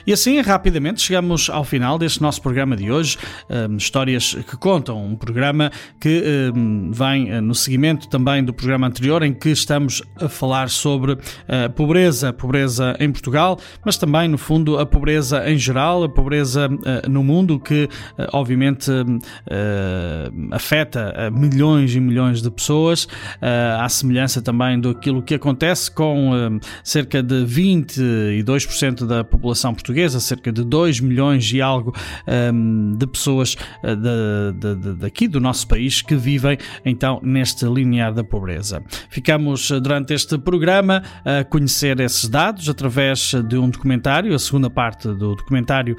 E assim, rapidamente, chegamos ao final deste nosso programa de hoje. Um, histórias que contam. Um programa que um, vem uh, no seguimento também do programa anterior, em que estamos a falar sobre a pobreza, a pobreza em Portugal, mas também, no fundo, a pobreza em geral, a pobreza uh, no mundo, que uh, obviamente afeta milhões e milhões de pessoas, à semelhança também do aquilo que acontece com cerca de 22% da população portuguesa portuguesa, cerca de 2 milhões e algo um, de pessoas uh, de, de, daqui do nosso país que vivem então neste linear da pobreza. Ficamos uh, durante este programa a conhecer esses dados através de um documentário, a segunda parte do documentário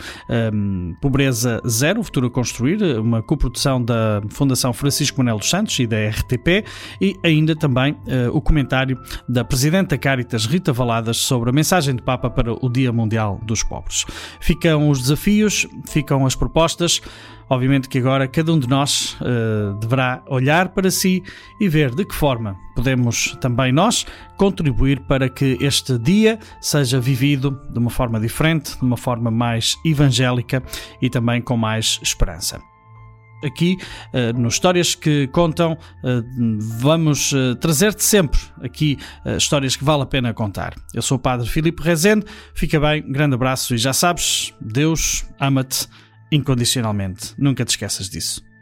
um, Pobreza Zero, o Futuro a Construir, uma coprodução da Fundação Francisco Manuel dos Santos e da RTP, e ainda também uh, o comentário da Presidente da Caritas, Rita Valadas, sobre a mensagem de Papa para o Dia Mundial dos Pobres pobres. Ficam os desafios, ficam as propostas. Obviamente que agora cada um de nós uh, deverá olhar para si e ver de que forma podemos também nós contribuir para que este dia seja vivido de uma forma diferente, de uma forma mais evangélica e também com mais esperança. Aqui uh, Histórias que Contam. Uh, vamos uh, trazer-te sempre aqui histórias que vale a pena contar. Eu sou o Padre Filipe Rezende, fica bem, um grande abraço e já sabes, Deus ama-te incondicionalmente. Nunca te esqueças disso.